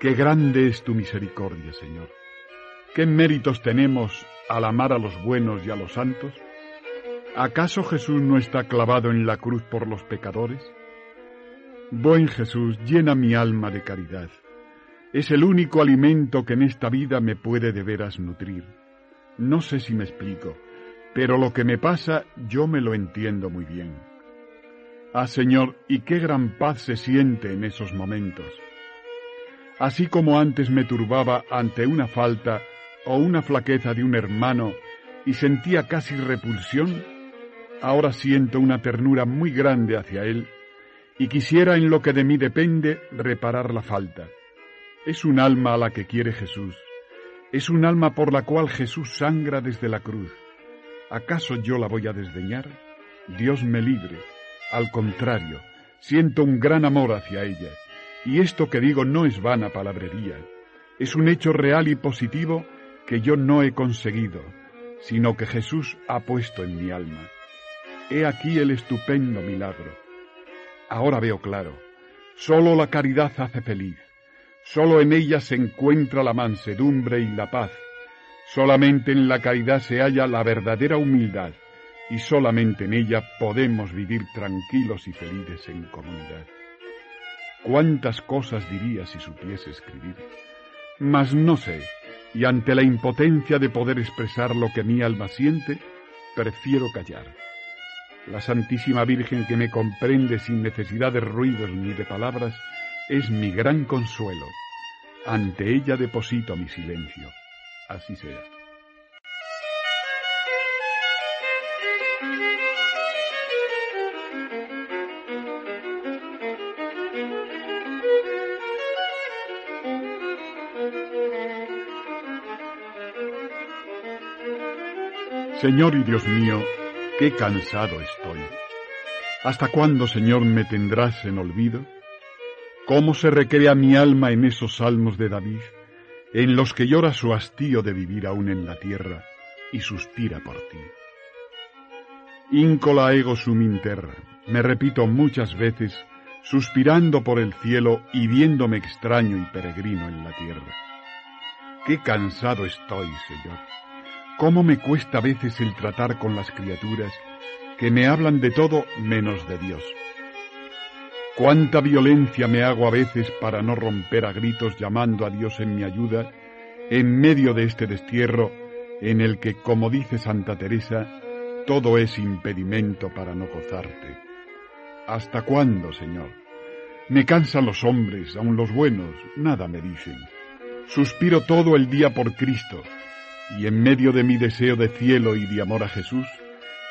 Qué grande es tu misericordia, Señor. ¿Qué méritos tenemos al amar a los buenos y a los santos? ¿Acaso Jesús no está clavado en la cruz por los pecadores? Buen Jesús, llena mi alma de caridad. Es el único alimento que en esta vida me puede de veras nutrir. No sé si me explico, pero lo que me pasa yo me lo entiendo muy bien. Ah, Señor, y qué gran paz se siente en esos momentos. Así como antes me turbaba ante una falta o una flaqueza de un hermano y sentía casi repulsión, ahora siento una ternura muy grande hacia él y quisiera en lo que de mí depende reparar la falta. Es un alma a la que quiere Jesús, es un alma por la cual Jesús sangra desde la cruz. ¿Acaso yo la voy a desdeñar? Dios me libre. Al contrario, siento un gran amor hacia ella, y esto que digo no es vana palabrería, es un hecho real y positivo que yo no he conseguido, sino que Jesús ha puesto en mi alma. He aquí el estupendo milagro. Ahora veo claro, sólo la caridad hace feliz, sólo en ella se encuentra la mansedumbre y la paz, solamente en la caridad se halla la verdadera humildad, y solamente en ella podemos vivir tranquilos y felices en comunidad. ¿Cuántas cosas diría si supiese escribir? Mas no sé, y ante la impotencia de poder expresar lo que mi alma siente, prefiero callar. La Santísima Virgen que me comprende sin necesidad de ruidos ni de palabras, es mi gran consuelo. Ante ella deposito mi silencio. Así sea. Señor y Dios mío, qué cansado estoy. ¿Hasta cuándo, Señor, me tendrás en olvido? ¿Cómo se recrea mi alma en esos salmos de David, en los que llora su hastío de vivir aún en la tierra y suspira por ti? Incola ego sum in terra, me repito muchas veces, suspirando por el cielo y viéndome extraño y peregrino en la tierra. Qué cansado estoy, Señor cómo me cuesta a veces el tratar con las criaturas que me hablan de todo menos de Dios. Cuánta violencia me hago a veces para no romper a gritos llamando a Dios en mi ayuda en medio de este destierro en el que, como dice Santa Teresa, todo es impedimento para no gozarte. ¿Hasta cuándo, Señor? Me cansan los hombres, aun los buenos, nada me dicen. Suspiro todo el día por Cristo, y en medio de mi deseo de cielo y de amor a Jesús,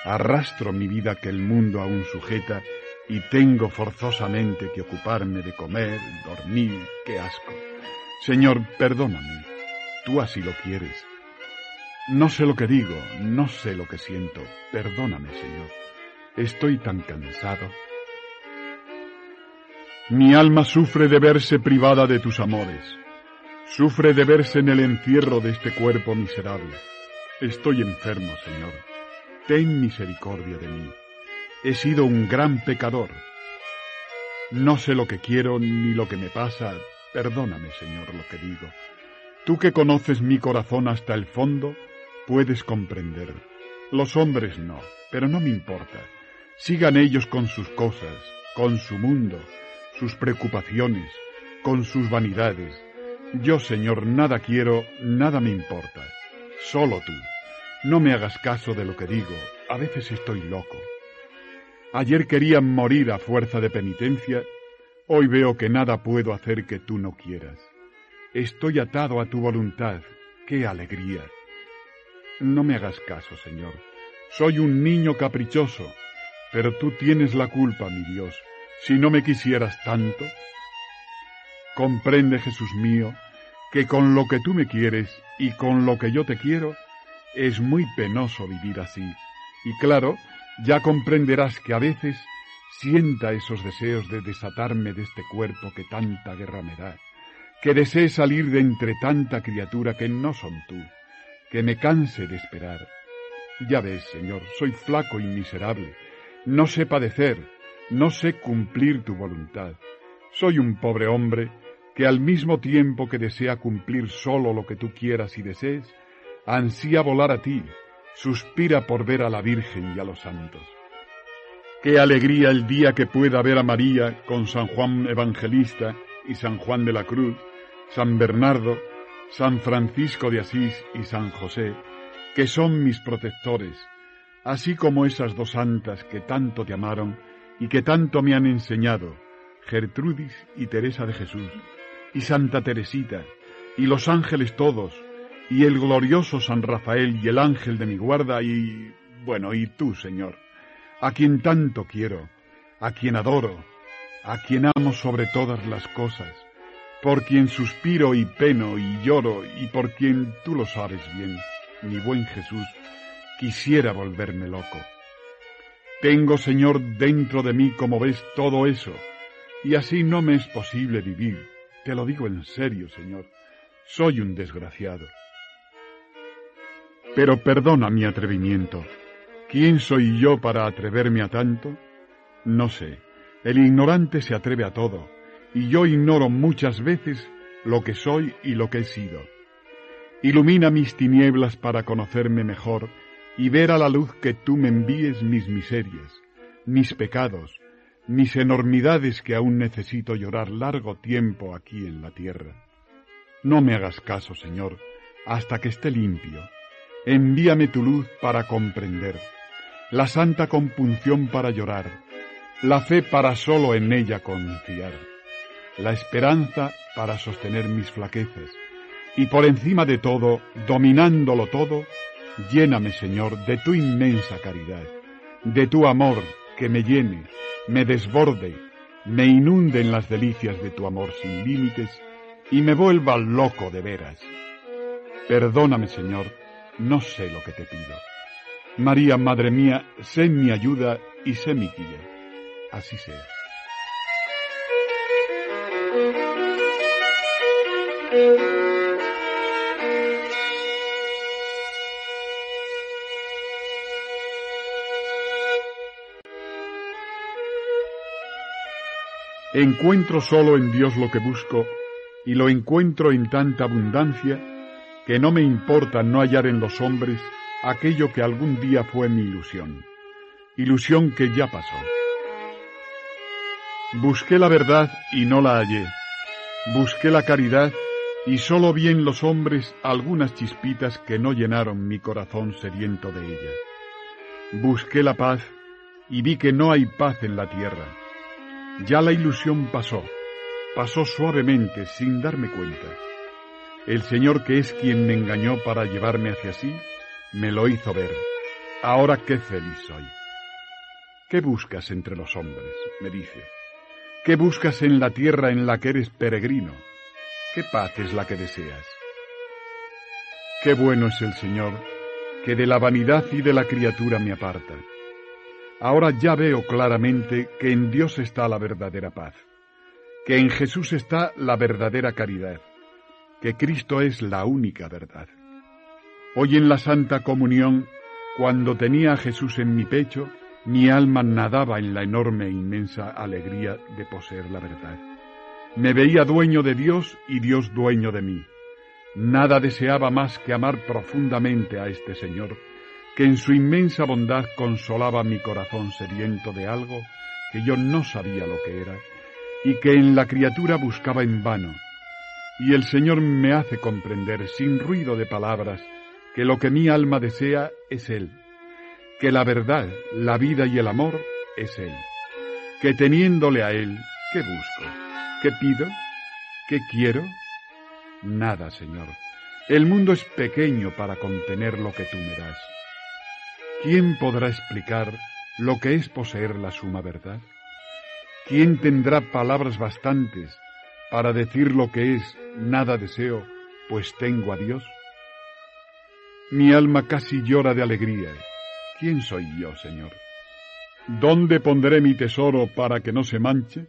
arrastro mi vida que el mundo aún sujeta y tengo forzosamente que ocuparme de comer, dormir, qué asco. Señor, perdóname, tú así lo quieres. No sé lo que digo, no sé lo que siento, perdóname, Señor. Estoy tan cansado. Mi alma sufre de verse privada de tus amores, sufre de verse en el encierro de este cuerpo miserable. Estoy enfermo, Señor. Ten misericordia de mí. He sido un gran pecador. No sé lo que quiero ni lo que me pasa. Perdóname, Señor, lo que digo. Tú que conoces mi corazón hasta el fondo, puedes comprender. Los hombres no, pero no me importa. Sigan ellos con sus cosas, con su mundo, sus preocupaciones, con sus vanidades. Yo, Señor, nada quiero, nada me importa. Solo tú. No me hagas caso de lo que digo, a veces estoy loco. Ayer quería morir a fuerza de penitencia, hoy veo que nada puedo hacer que tú no quieras. Estoy atado a tu voluntad, qué alegría. No me hagas caso, Señor. Soy un niño caprichoso, pero tú tienes la culpa, mi Dios, si no me quisieras tanto. Comprende, Jesús mío, que con lo que tú me quieres y con lo que yo te quiero, es muy penoso vivir así. Y claro, ya comprenderás que a veces sienta esos deseos de desatarme de este cuerpo que tanta guerra me da, que desee salir de entre tanta criatura que no son tú, que me canse de esperar. Ya ves, Señor, soy flaco y miserable, no sé padecer, no sé cumplir tu voluntad. Soy un pobre hombre que al mismo tiempo que desea cumplir solo lo que tú quieras y desees, ansía volar a ti, suspira por ver a la Virgen y a los santos. Qué alegría el día que pueda ver a María con San Juan Evangelista y San Juan de la Cruz, San Bernardo, San Francisco de Asís y San José, que son mis protectores, así como esas dos santas que tanto te amaron y que tanto me han enseñado, Gertrudis y Teresa de Jesús, y Santa Teresita, y los ángeles todos, y el glorioso San Rafael y el ángel de mi guarda y, bueno, y tú, Señor, a quien tanto quiero, a quien adoro, a quien amo sobre todas las cosas, por quien suspiro y peno y lloro y por quien tú lo sabes bien, mi buen Jesús, quisiera volverme loco. Tengo, Señor, dentro de mí, como ves, todo eso, y así no me es posible vivir. Te lo digo en serio, Señor. Soy un desgraciado. Pero perdona mi atrevimiento. ¿Quién soy yo para atreverme a tanto? No sé. El ignorante se atreve a todo, y yo ignoro muchas veces lo que soy y lo que he sido. Ilumina mis tinieblas para conocerme mejor y ver a la luz que tú me envíes mis miserias, mis pecados, mis enormidades que aún necesito llorar largo tiempo aquí en la tierra. No me hagas caso, Señor, hasta que esté limpio Envíame tu luz para comprender, la santa compunción para llorar, la fe para solo en ella confiar, la esperanza para sostener mis flaquezas, y por encima de todo, dominándolo todo, lléname, Señor, de tu inmensa caridad, de tu amor que me llene, me desborde, me inunde en las delicias de tu amor sin límites y me vuelva loco de veras. Perdóname, Señor, no sé lo que te pido. María, Madre mía, sé mi ayuda y sé mi guía. Así sea. Encuentro solo en Dios lo que busco y lo encuentro en tanta abundancia que no me importa no hallar en los hombres aquello que algún día fue mi ilusión, ilusión que ya pasó. Busqué la verdad y no la hallé, busqué la caridad y solo vi en los hombres algunas chispitas que no llenaron mi corazón sediento de ella. Busqué la paz y vi que no hay paz en la tierra. Ya la ilusión pasó, pasó suavemente, sin darme cuenta. El Señor que es quien me engañó para llevarme hacia sí, me lo hizo ver. Ahora qué feliz soy. ¿Qué buscas entre los hombres? me dice. ¿Qué buscas en la tierra en la que eres peregrino? ¿Qué paz es la que deseas? Qué bueno es el Señor, que de la vanidad y de la criatura me aparta. Ahora ya veo claramente que en Dios está la verdadera paz, que en Jesús está la verdadera caridad, que Cristo es la única verdad. Hoy en la Santa Comunión, cuando tenía a Jesús en mi pecho, mi alma nadaba en la enorme e inmensa alegría de poseer la verdad. Me veía dueño de Dios y Dios dueño de mí. Nada deseaba más que amar profundamente a este Señor, que en su inmensa bondad consolaba mi corazón sediento de algo que yo no sabía lo que era, y que en la criatura buscaba en vano. Y el Señor me hace comprender, sin ruido de palabras, que lo que mi alma desea es Él, que la verdad, la vida y el amor es Él, que teniéndole a Él, ¿qué busco? ¿Qué pido? ¿Qué quiero? Nada, Señor. El mundo es pequeño para contener lo que tú me das. ¿Quién podrá explicar lo que es poseer la suma verdad? ¿Quién tendrá palabras bastantes para decir lo que es nada deseo, pues tengo a Dios? Mi alma casi llora de alegría ¿Quién soy yo, Señor? ¿Dónde pondré mi tesoro para que no se manche?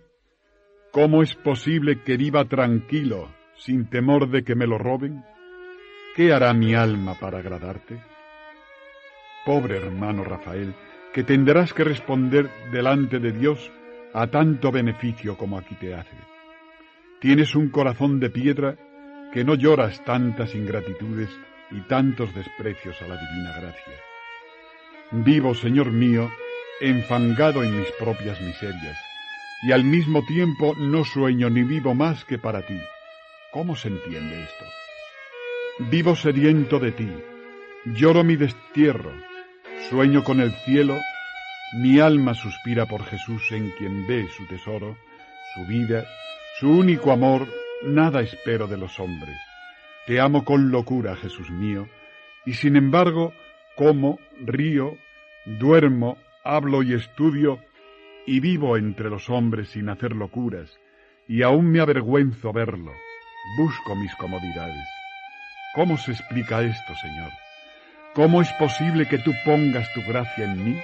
¿Cómo es posible que viva tranquilo, sin temor de que me lo roben? ¿Qué hará mi alma para agradarte? Pobre hermano Rafael, que tendrás que responder delante de Dios a tanto beneficio como aquí te hace. Tienes un corazón de piedra que no lloras tantas ingratitudes y tantos desprecios a la divina gracia. Vivo, Señor mío, enfangado en mis propias miserias, y al mismo tiempo no sueño ni vivo más que para ti. ¿Cómo se entiende esto? Vivo sediento de ti, lloro mi destierro, sueño con el cielo, mi alma suspira por Jesús en quien ve su tesoro, su vida, su único amor, nada espero de los hombres. Te amo con locura, Jesús mío, y sin embargo como, río, duermo, hablo y estudio, y vivo entre los hombres sin hacer locuras, y aún me avergüenzo verlo, busco mis comodidades. ¿Cómo se explica esto, Señor? ¿Cómo es posible que tú pongas tu gracia en mí?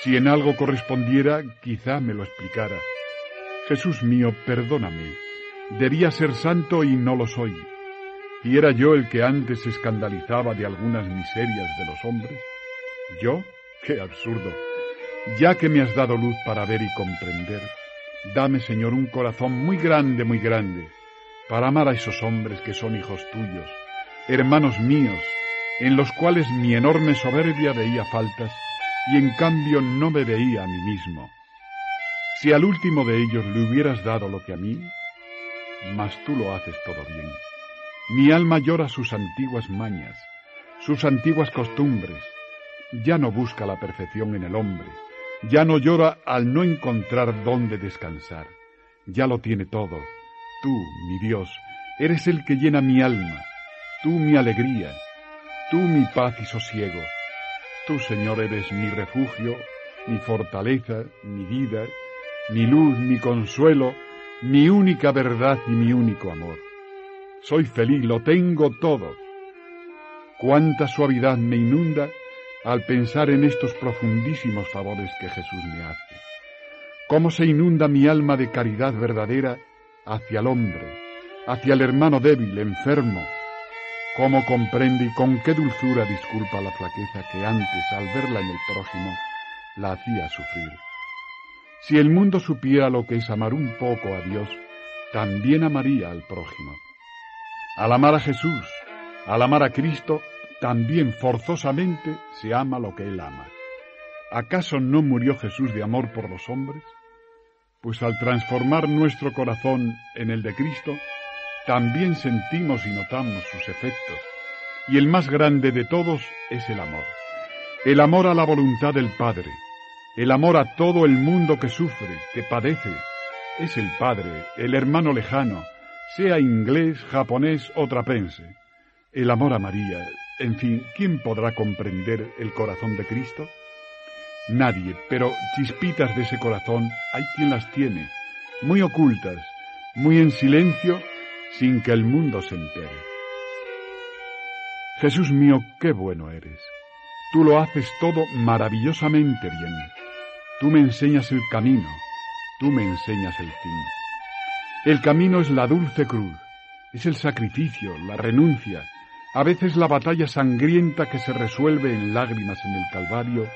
Si en algo correspondiera, quizá me lo explicara. Jesús mío, perdóname. Debía ser santo y no lo soy. ¿Y era yo el que antes se escandalizaba de algunas miserias de los hombres? ¿Yo? ¡Qué absurdo! Ya que me has dado luz para ver y comprender, dame, Señor, un corazón muy grande, muy grande, para amar a esos hombres que son hijos tuyos, hermanos míos, en los cuales mi enorme soberbia veía faltas y en cambio no me veía a mí mismo. Si al último de ellos le hubieras dado lo que a mí, mas tú lo haces todo bien. Mi alma llora sus antiguas mañas, sus antiguas costumbres. Ya no busca la perfección en el hombre, ya no llora al no encontrar dónde descansar. Ya lo tiene todo. Tú, mi Dios, eres el que llena mi alma, tú mi alegría, tú mi paz y sosiego. Tú, Señor, eres mi refugio, mi fortaleza, mi vida, mi luz, mi consuelo, mi única verdad y mi único amor. Soy feliz, lo tengo todo. Cuánta suavidad me inunda al pensar en estos profundísimos favores que Jesús me hace. Cómo se inunda mi alma de caridad verdadera hacia el hombre, hacia el hermano débil, enfermo. Cómo comprende y con qué dulzura disculpa la flaqueza que antes, al verla en el prójimo, la hacía sufrir. Si el mundo supiera lo que es amar un poco a Dios, también amaría al prójimo. Al amar a Jesús, al amar a Cristo, también forzosamente se ama lo que Él ama. ¿Acaso no murió Jesús de amor por los hombres? Pues al transformar nuestro corazón en el de Cristo, también sentimos y notamos sus efectos. Y el más grande de todos es el amor. El amor a la voluntad del Padre, el amor a todo el mundo que sufre, que padece. Es el padre, el hermano lejano, sea inglés, japonés o trapense. El amor a María, en fin, ¿quién podrá comprender el corazón de Cristo? Nadie, pero chispitas de ese corazón hay quien las tiene, muy ocultas, muy en silencio, sin que el mundo se entere. Jesús mío, qué bueno eres. Tú lo haces todo maravillosamente bien. Tú me enseñas el camino, tú me enseñas el fin. El camino es la dulce cruz, es el sacrificio, la renuncia, a veces la batalla sangrienta que se resuelve en lágrimas en el Calvario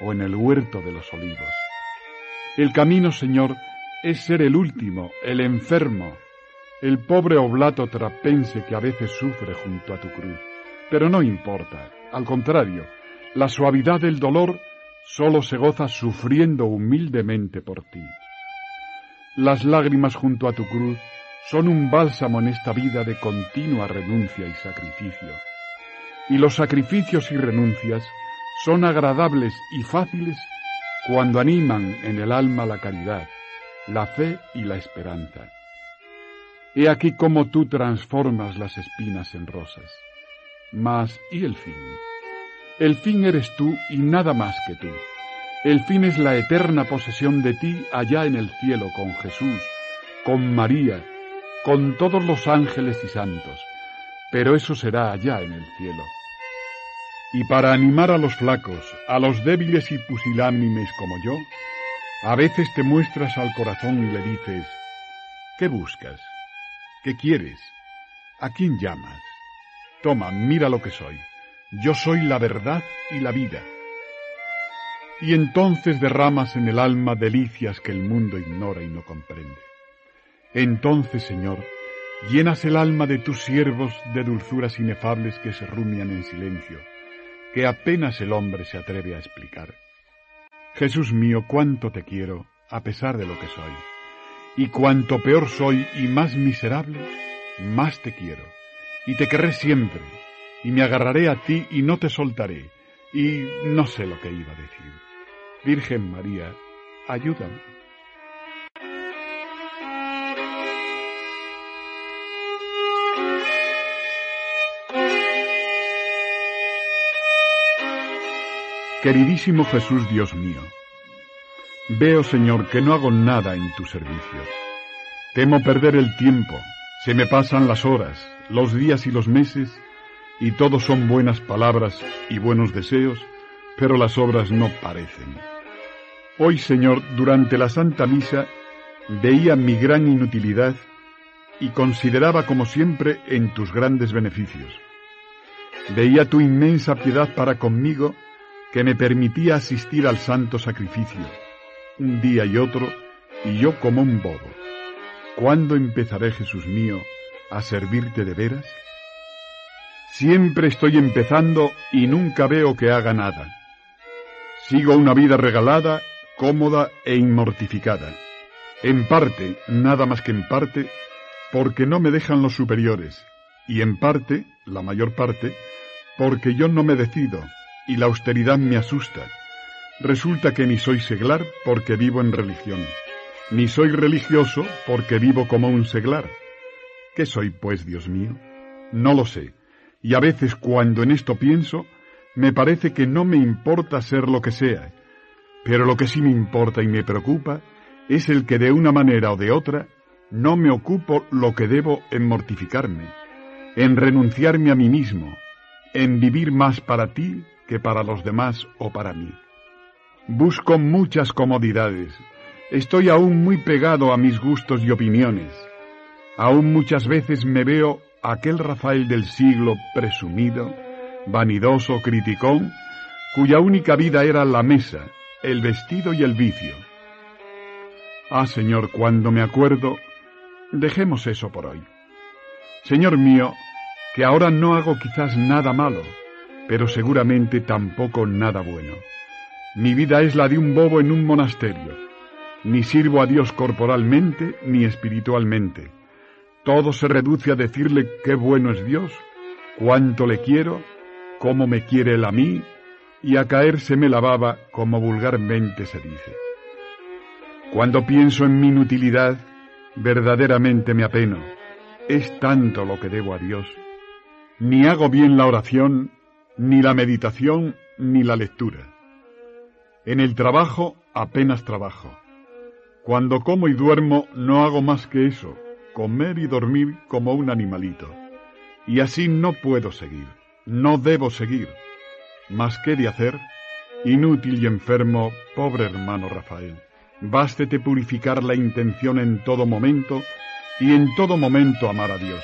o en el huerto de los olivos. El camino, Señor, es ser el último, el enfermo, el pobre oblato trapense que a veces sufre junto a tu cruz. Pero no importa, al contrario, la suavidad del dolor solo se goza sufriendo humildemente por ti. Las lágrimas junto a tu cruz son un bálsamo en esta vida de continua renuncia y sacrificio. Y los sacrificios y renuncias son agradables y fáciles cuando animan en el alma la caridad, la fe y la esperanza. He aquí cómo tú transformas las espinas en rosas. Mas, ¿y el fin? El fin eres tú y nada más que tú. El fin es la eterna posesión de ti allá en el cielo con Jesús, con María, con todos los ángeles y santos, pero eso será allá en el cielo. Y para animar a los flacos, a los débiles y pusilánimes como yo, a veces te muestras al corazón y le dices, ¿qué buscas? ¿Qué quieres? ¿A quién llamas? Toma, mira lo que soy. Yo soy la verdad y la vida. Y entonces derramas en el alma delicias que el mundo ignora y no comprende. Entonces, Señor, llenas el alma de tus siervos de dulzuras inefables que se rumian en silencio, que apenas el hombre se atreve a explicar. Jesús mío, cuánto te quiero, a pesar de lo que soy. Y cuanto peor soy y más miserable, más te quiero. Y te querré siempre, y me agarraré a ti y no te soltaré. Y no sé lo que iba a decir. Virgen María, ayúdame. Queridísimo Jesús Dios mío, veo Señor que no hago nada en tu servicio. Temo perder el tiempo, se me pasan las horas, los días y los meses, y todos son buenas palabras y buenos deseos, pero las obras no parecen. Hoy, Señor, durante la Santa Misa, veía mi gran inutilidad y consideraba como siempre en tus grandes beneficios. Veía tu inmensa piedad para conmigo que me permitía asistir al santo sacrificio, un día y otro, y yo como un bobo. ¿Cuándo empezaré, Jesús mío, a servirte de veras? Siempre estoy empezando y nunca veo que haga nada. Sigo una vida regalada, cómoda e inmortificada. En parte, nada más que en parte, porque no me dejan los superiores, y en parte, la mayor parte, porque yo no me decido, y la austeridad me asusta. Resulta que ni soy seglar porque vivo en religión, ni soy religioso porque vivo como un seglar. ¿Qué soy, pues, Dios mío? No lo sé, y a veces cuando en esto pienso, me parece que no me importa ser lo que sea, pero lo que sí me importa y me preocupa es el que de una manera o de otra no me ocupo lo que debo en mortificarme, en renunciarme a mí mismo, en vivir más para ti que para los demás o para mí. Busco muchas comodidades. Estoy aún muy pegado a mis gustos y opiniones. Aún muchas veces me veo aquel Rafael del siglo presumido, vanidoso, criticón, cuya única vida era la mesa, el vestido y el vicio. Ah, Señor, cuando me acuerdo, dejemos eso por hoy. Señor mío, que ahora no hago quizás nada malo, pero seguramente tampoco nada bueno. Mi vida es la de un bobo en un monasterio. Ni sirvo a Dios corporalmente ni espiritualmente. Todo se reduce a decirle qué bueno es Dios, cuánto le quiero, cómo me quiere él a mí, y a caer se me lavaba como vulgarmente se dice. Cuando pienso en mi inutilidad, verdaderamente me apeno. Es tanto lo que debo a Dios. Ni hago bien la oración, ni la meditación, ni la lectura. En el trabajo apenas trabajo. Cuando como y duermo no hago más que eso, comer y dormir como un animalito. Y así no puedo seguir, no debo seguir. Mas qué de hacer, inútil y enfermo, pobre hermano Rafael. Bástete purificar la intención en todo momento y en todo momento amar a Dios.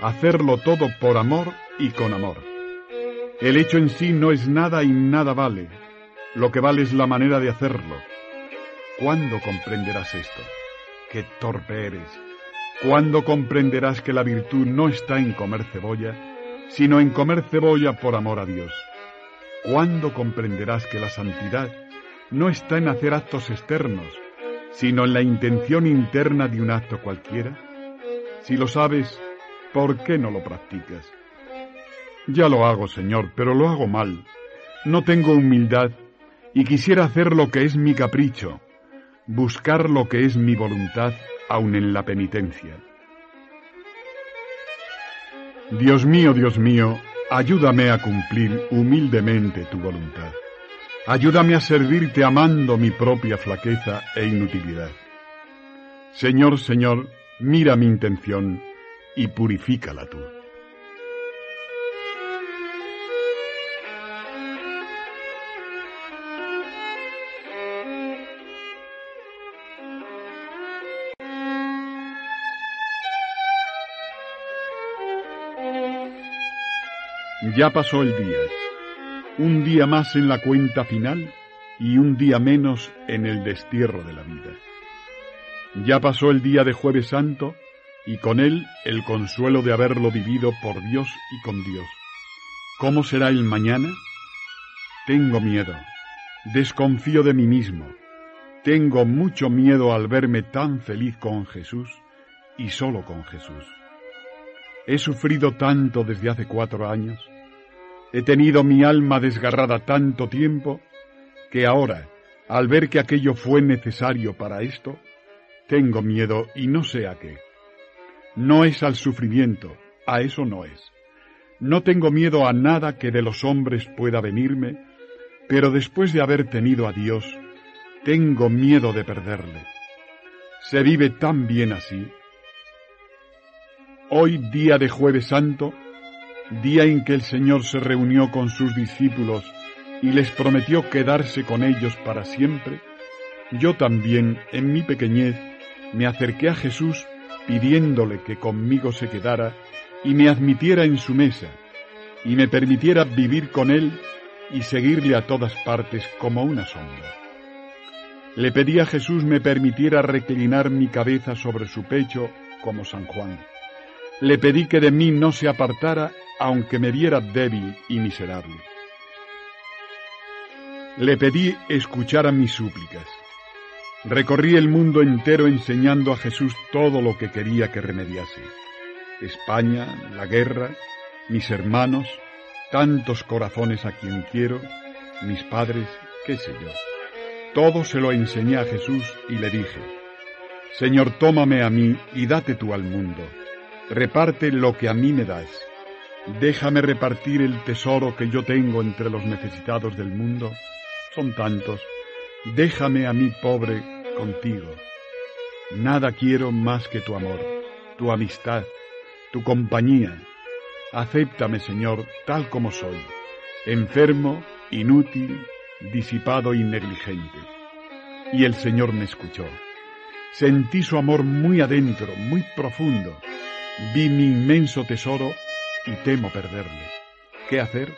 Hacerlo todo por amor y con amor. El hecho en sí no es nada y nada vale. Lo que vale es la manera de hacerlo. ¿Cuándo comprenderás esto? ¡Qué torpe eres! ¿Cuándo comprenderás que la virtud no está en comer cebolla, sino en comer cebolla por amor a Dios? ¿Cuándo comprenderás que la santidad no está en hacer actos externos, sino en la intención interna de un acto cualquiera? Si lo sabes, ¿por qué no lo practicas? Ya lo hago, Señor, pero lo hago mal. No tengo humildad y quisiera hacer lo que es mi capricho, buscar lo que es mi voluntad aun en la penitencia. Dios mío, Dios mío, ayúdame a cumplir humildemente tu voluntad. Ayúdame a servirte amando mi propia flaqueza e inutilidad. Señor, Señor, mira mi intención y purifícala tú. Ya pasó el día, un día más en la cuenta final y un día menos en el destierro de la vida. Ya pasó el día de jueves santo y con él el consuelo de haberlo vivido por Dios y con Dios. ¿Cómo será el mañana? Tengo miedo, desconfío de mí mismo, tengo mucho miedo al verme tan feliz con Jesús y solo con Jesús. He sufrido tanto desde hace cuatro años He tenido mi alma desgarrada tanto tiempo que ahora, al ver que aquello fue necesario para esto, tengo miedo y no sé a qué. No es al sufrimiento, a eso no es. No tengo miedo a nada que de los hombres pueda venirme, pero después de haber tenido a Dios, tengo miedo de perderle. Se vive tan bien así. Hoy, día de jueves santo, día en que el Señor se reunió con sus discípulos y les prometió quedarse con ellos para siempre, yo también, en mi pequeñez, me acerqué a Jesús pidiéndole que conmigo se quedara y me admitiera en su mesa, y me permitiera vivir con él y seguirle a todas partes como una sombra. Le pedí a Jesús me permitiera reclinar mi cabeza sobre su pecho como San Juan. Le pedí que de mí no se apartara aunque me viera débil y miserable. Le pedí escuchara mis súplicas. Recorrí el mundo entero enseñando a Jesús todo lo que quería que remediase. España, la guerra, mis hermanos, tantos corazones a quien quiero, mis padres, qué sé yo. Todo se lo enseñé a Jesús y le dije, Señor, tómame a mí y date tú al mundo. Reparte lo que a mí me das Déjame repartir el tesoro que yo tengo entre los necesitados del mundo. Son tantos. Déjame a mí pobre contigo. Nada quiero más que tu amor, tu amistad, tu compañía. Acéptame, Señor, tal como soy, enfermo, inútil, disipado y negligente. Y el Señor me escuchó. Sentí su amor muy adentro, muy profundo. Vi mi inmenso tesoro y temo perderle. ¿Qué hacer?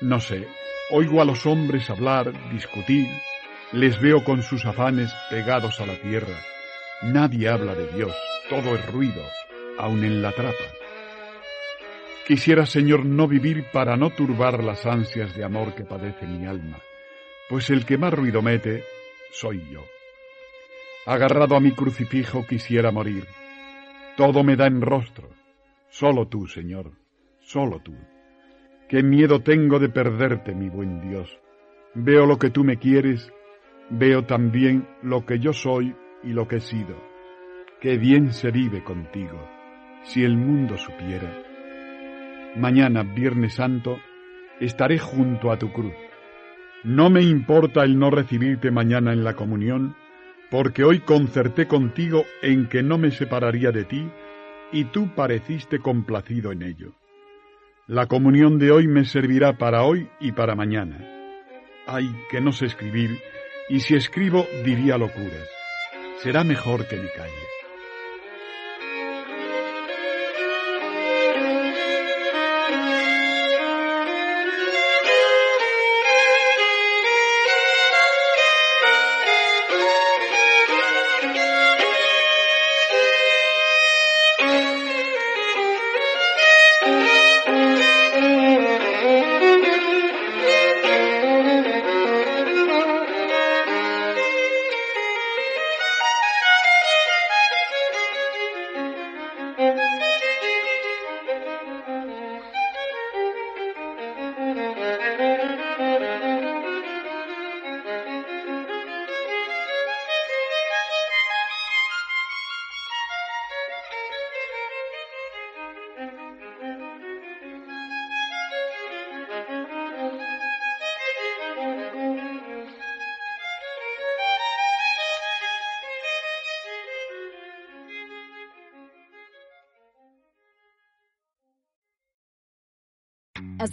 No sé. Oigo a los hombres hablar, discutir, les veo con sus afanes pegados a la tierra. Nadie habla de Dios, todo es ruido, aun en la trapa. Quisiera, Señor, no vivir para no turbar las ansias de amor que padece mi alma, pues el que más ruido mete soy yo. Agarrado a mi crucifijo quisiera morir. Todo me da en rostro, solo tú, Señor, solo tú. Qué miedo tengo de perderte, mi buen Dios. Veo lo que tú me quieres, veo también lo que yo soy y lo que he sido. Qué bien se vive contigo, si el mundo supiera. Mañana, Viernes Santo, estaré junto a tu cruz. No me importa el no recibirte mañana en la comunión, porque hoy concerté contigo en que no me separaría de ti, y tú pareciste complacido en ello. La comunión de hoy me servirá para hoy y para mañana. Ay, que no sé escribir, y si escribo diría locuras. Será mejor que me calle.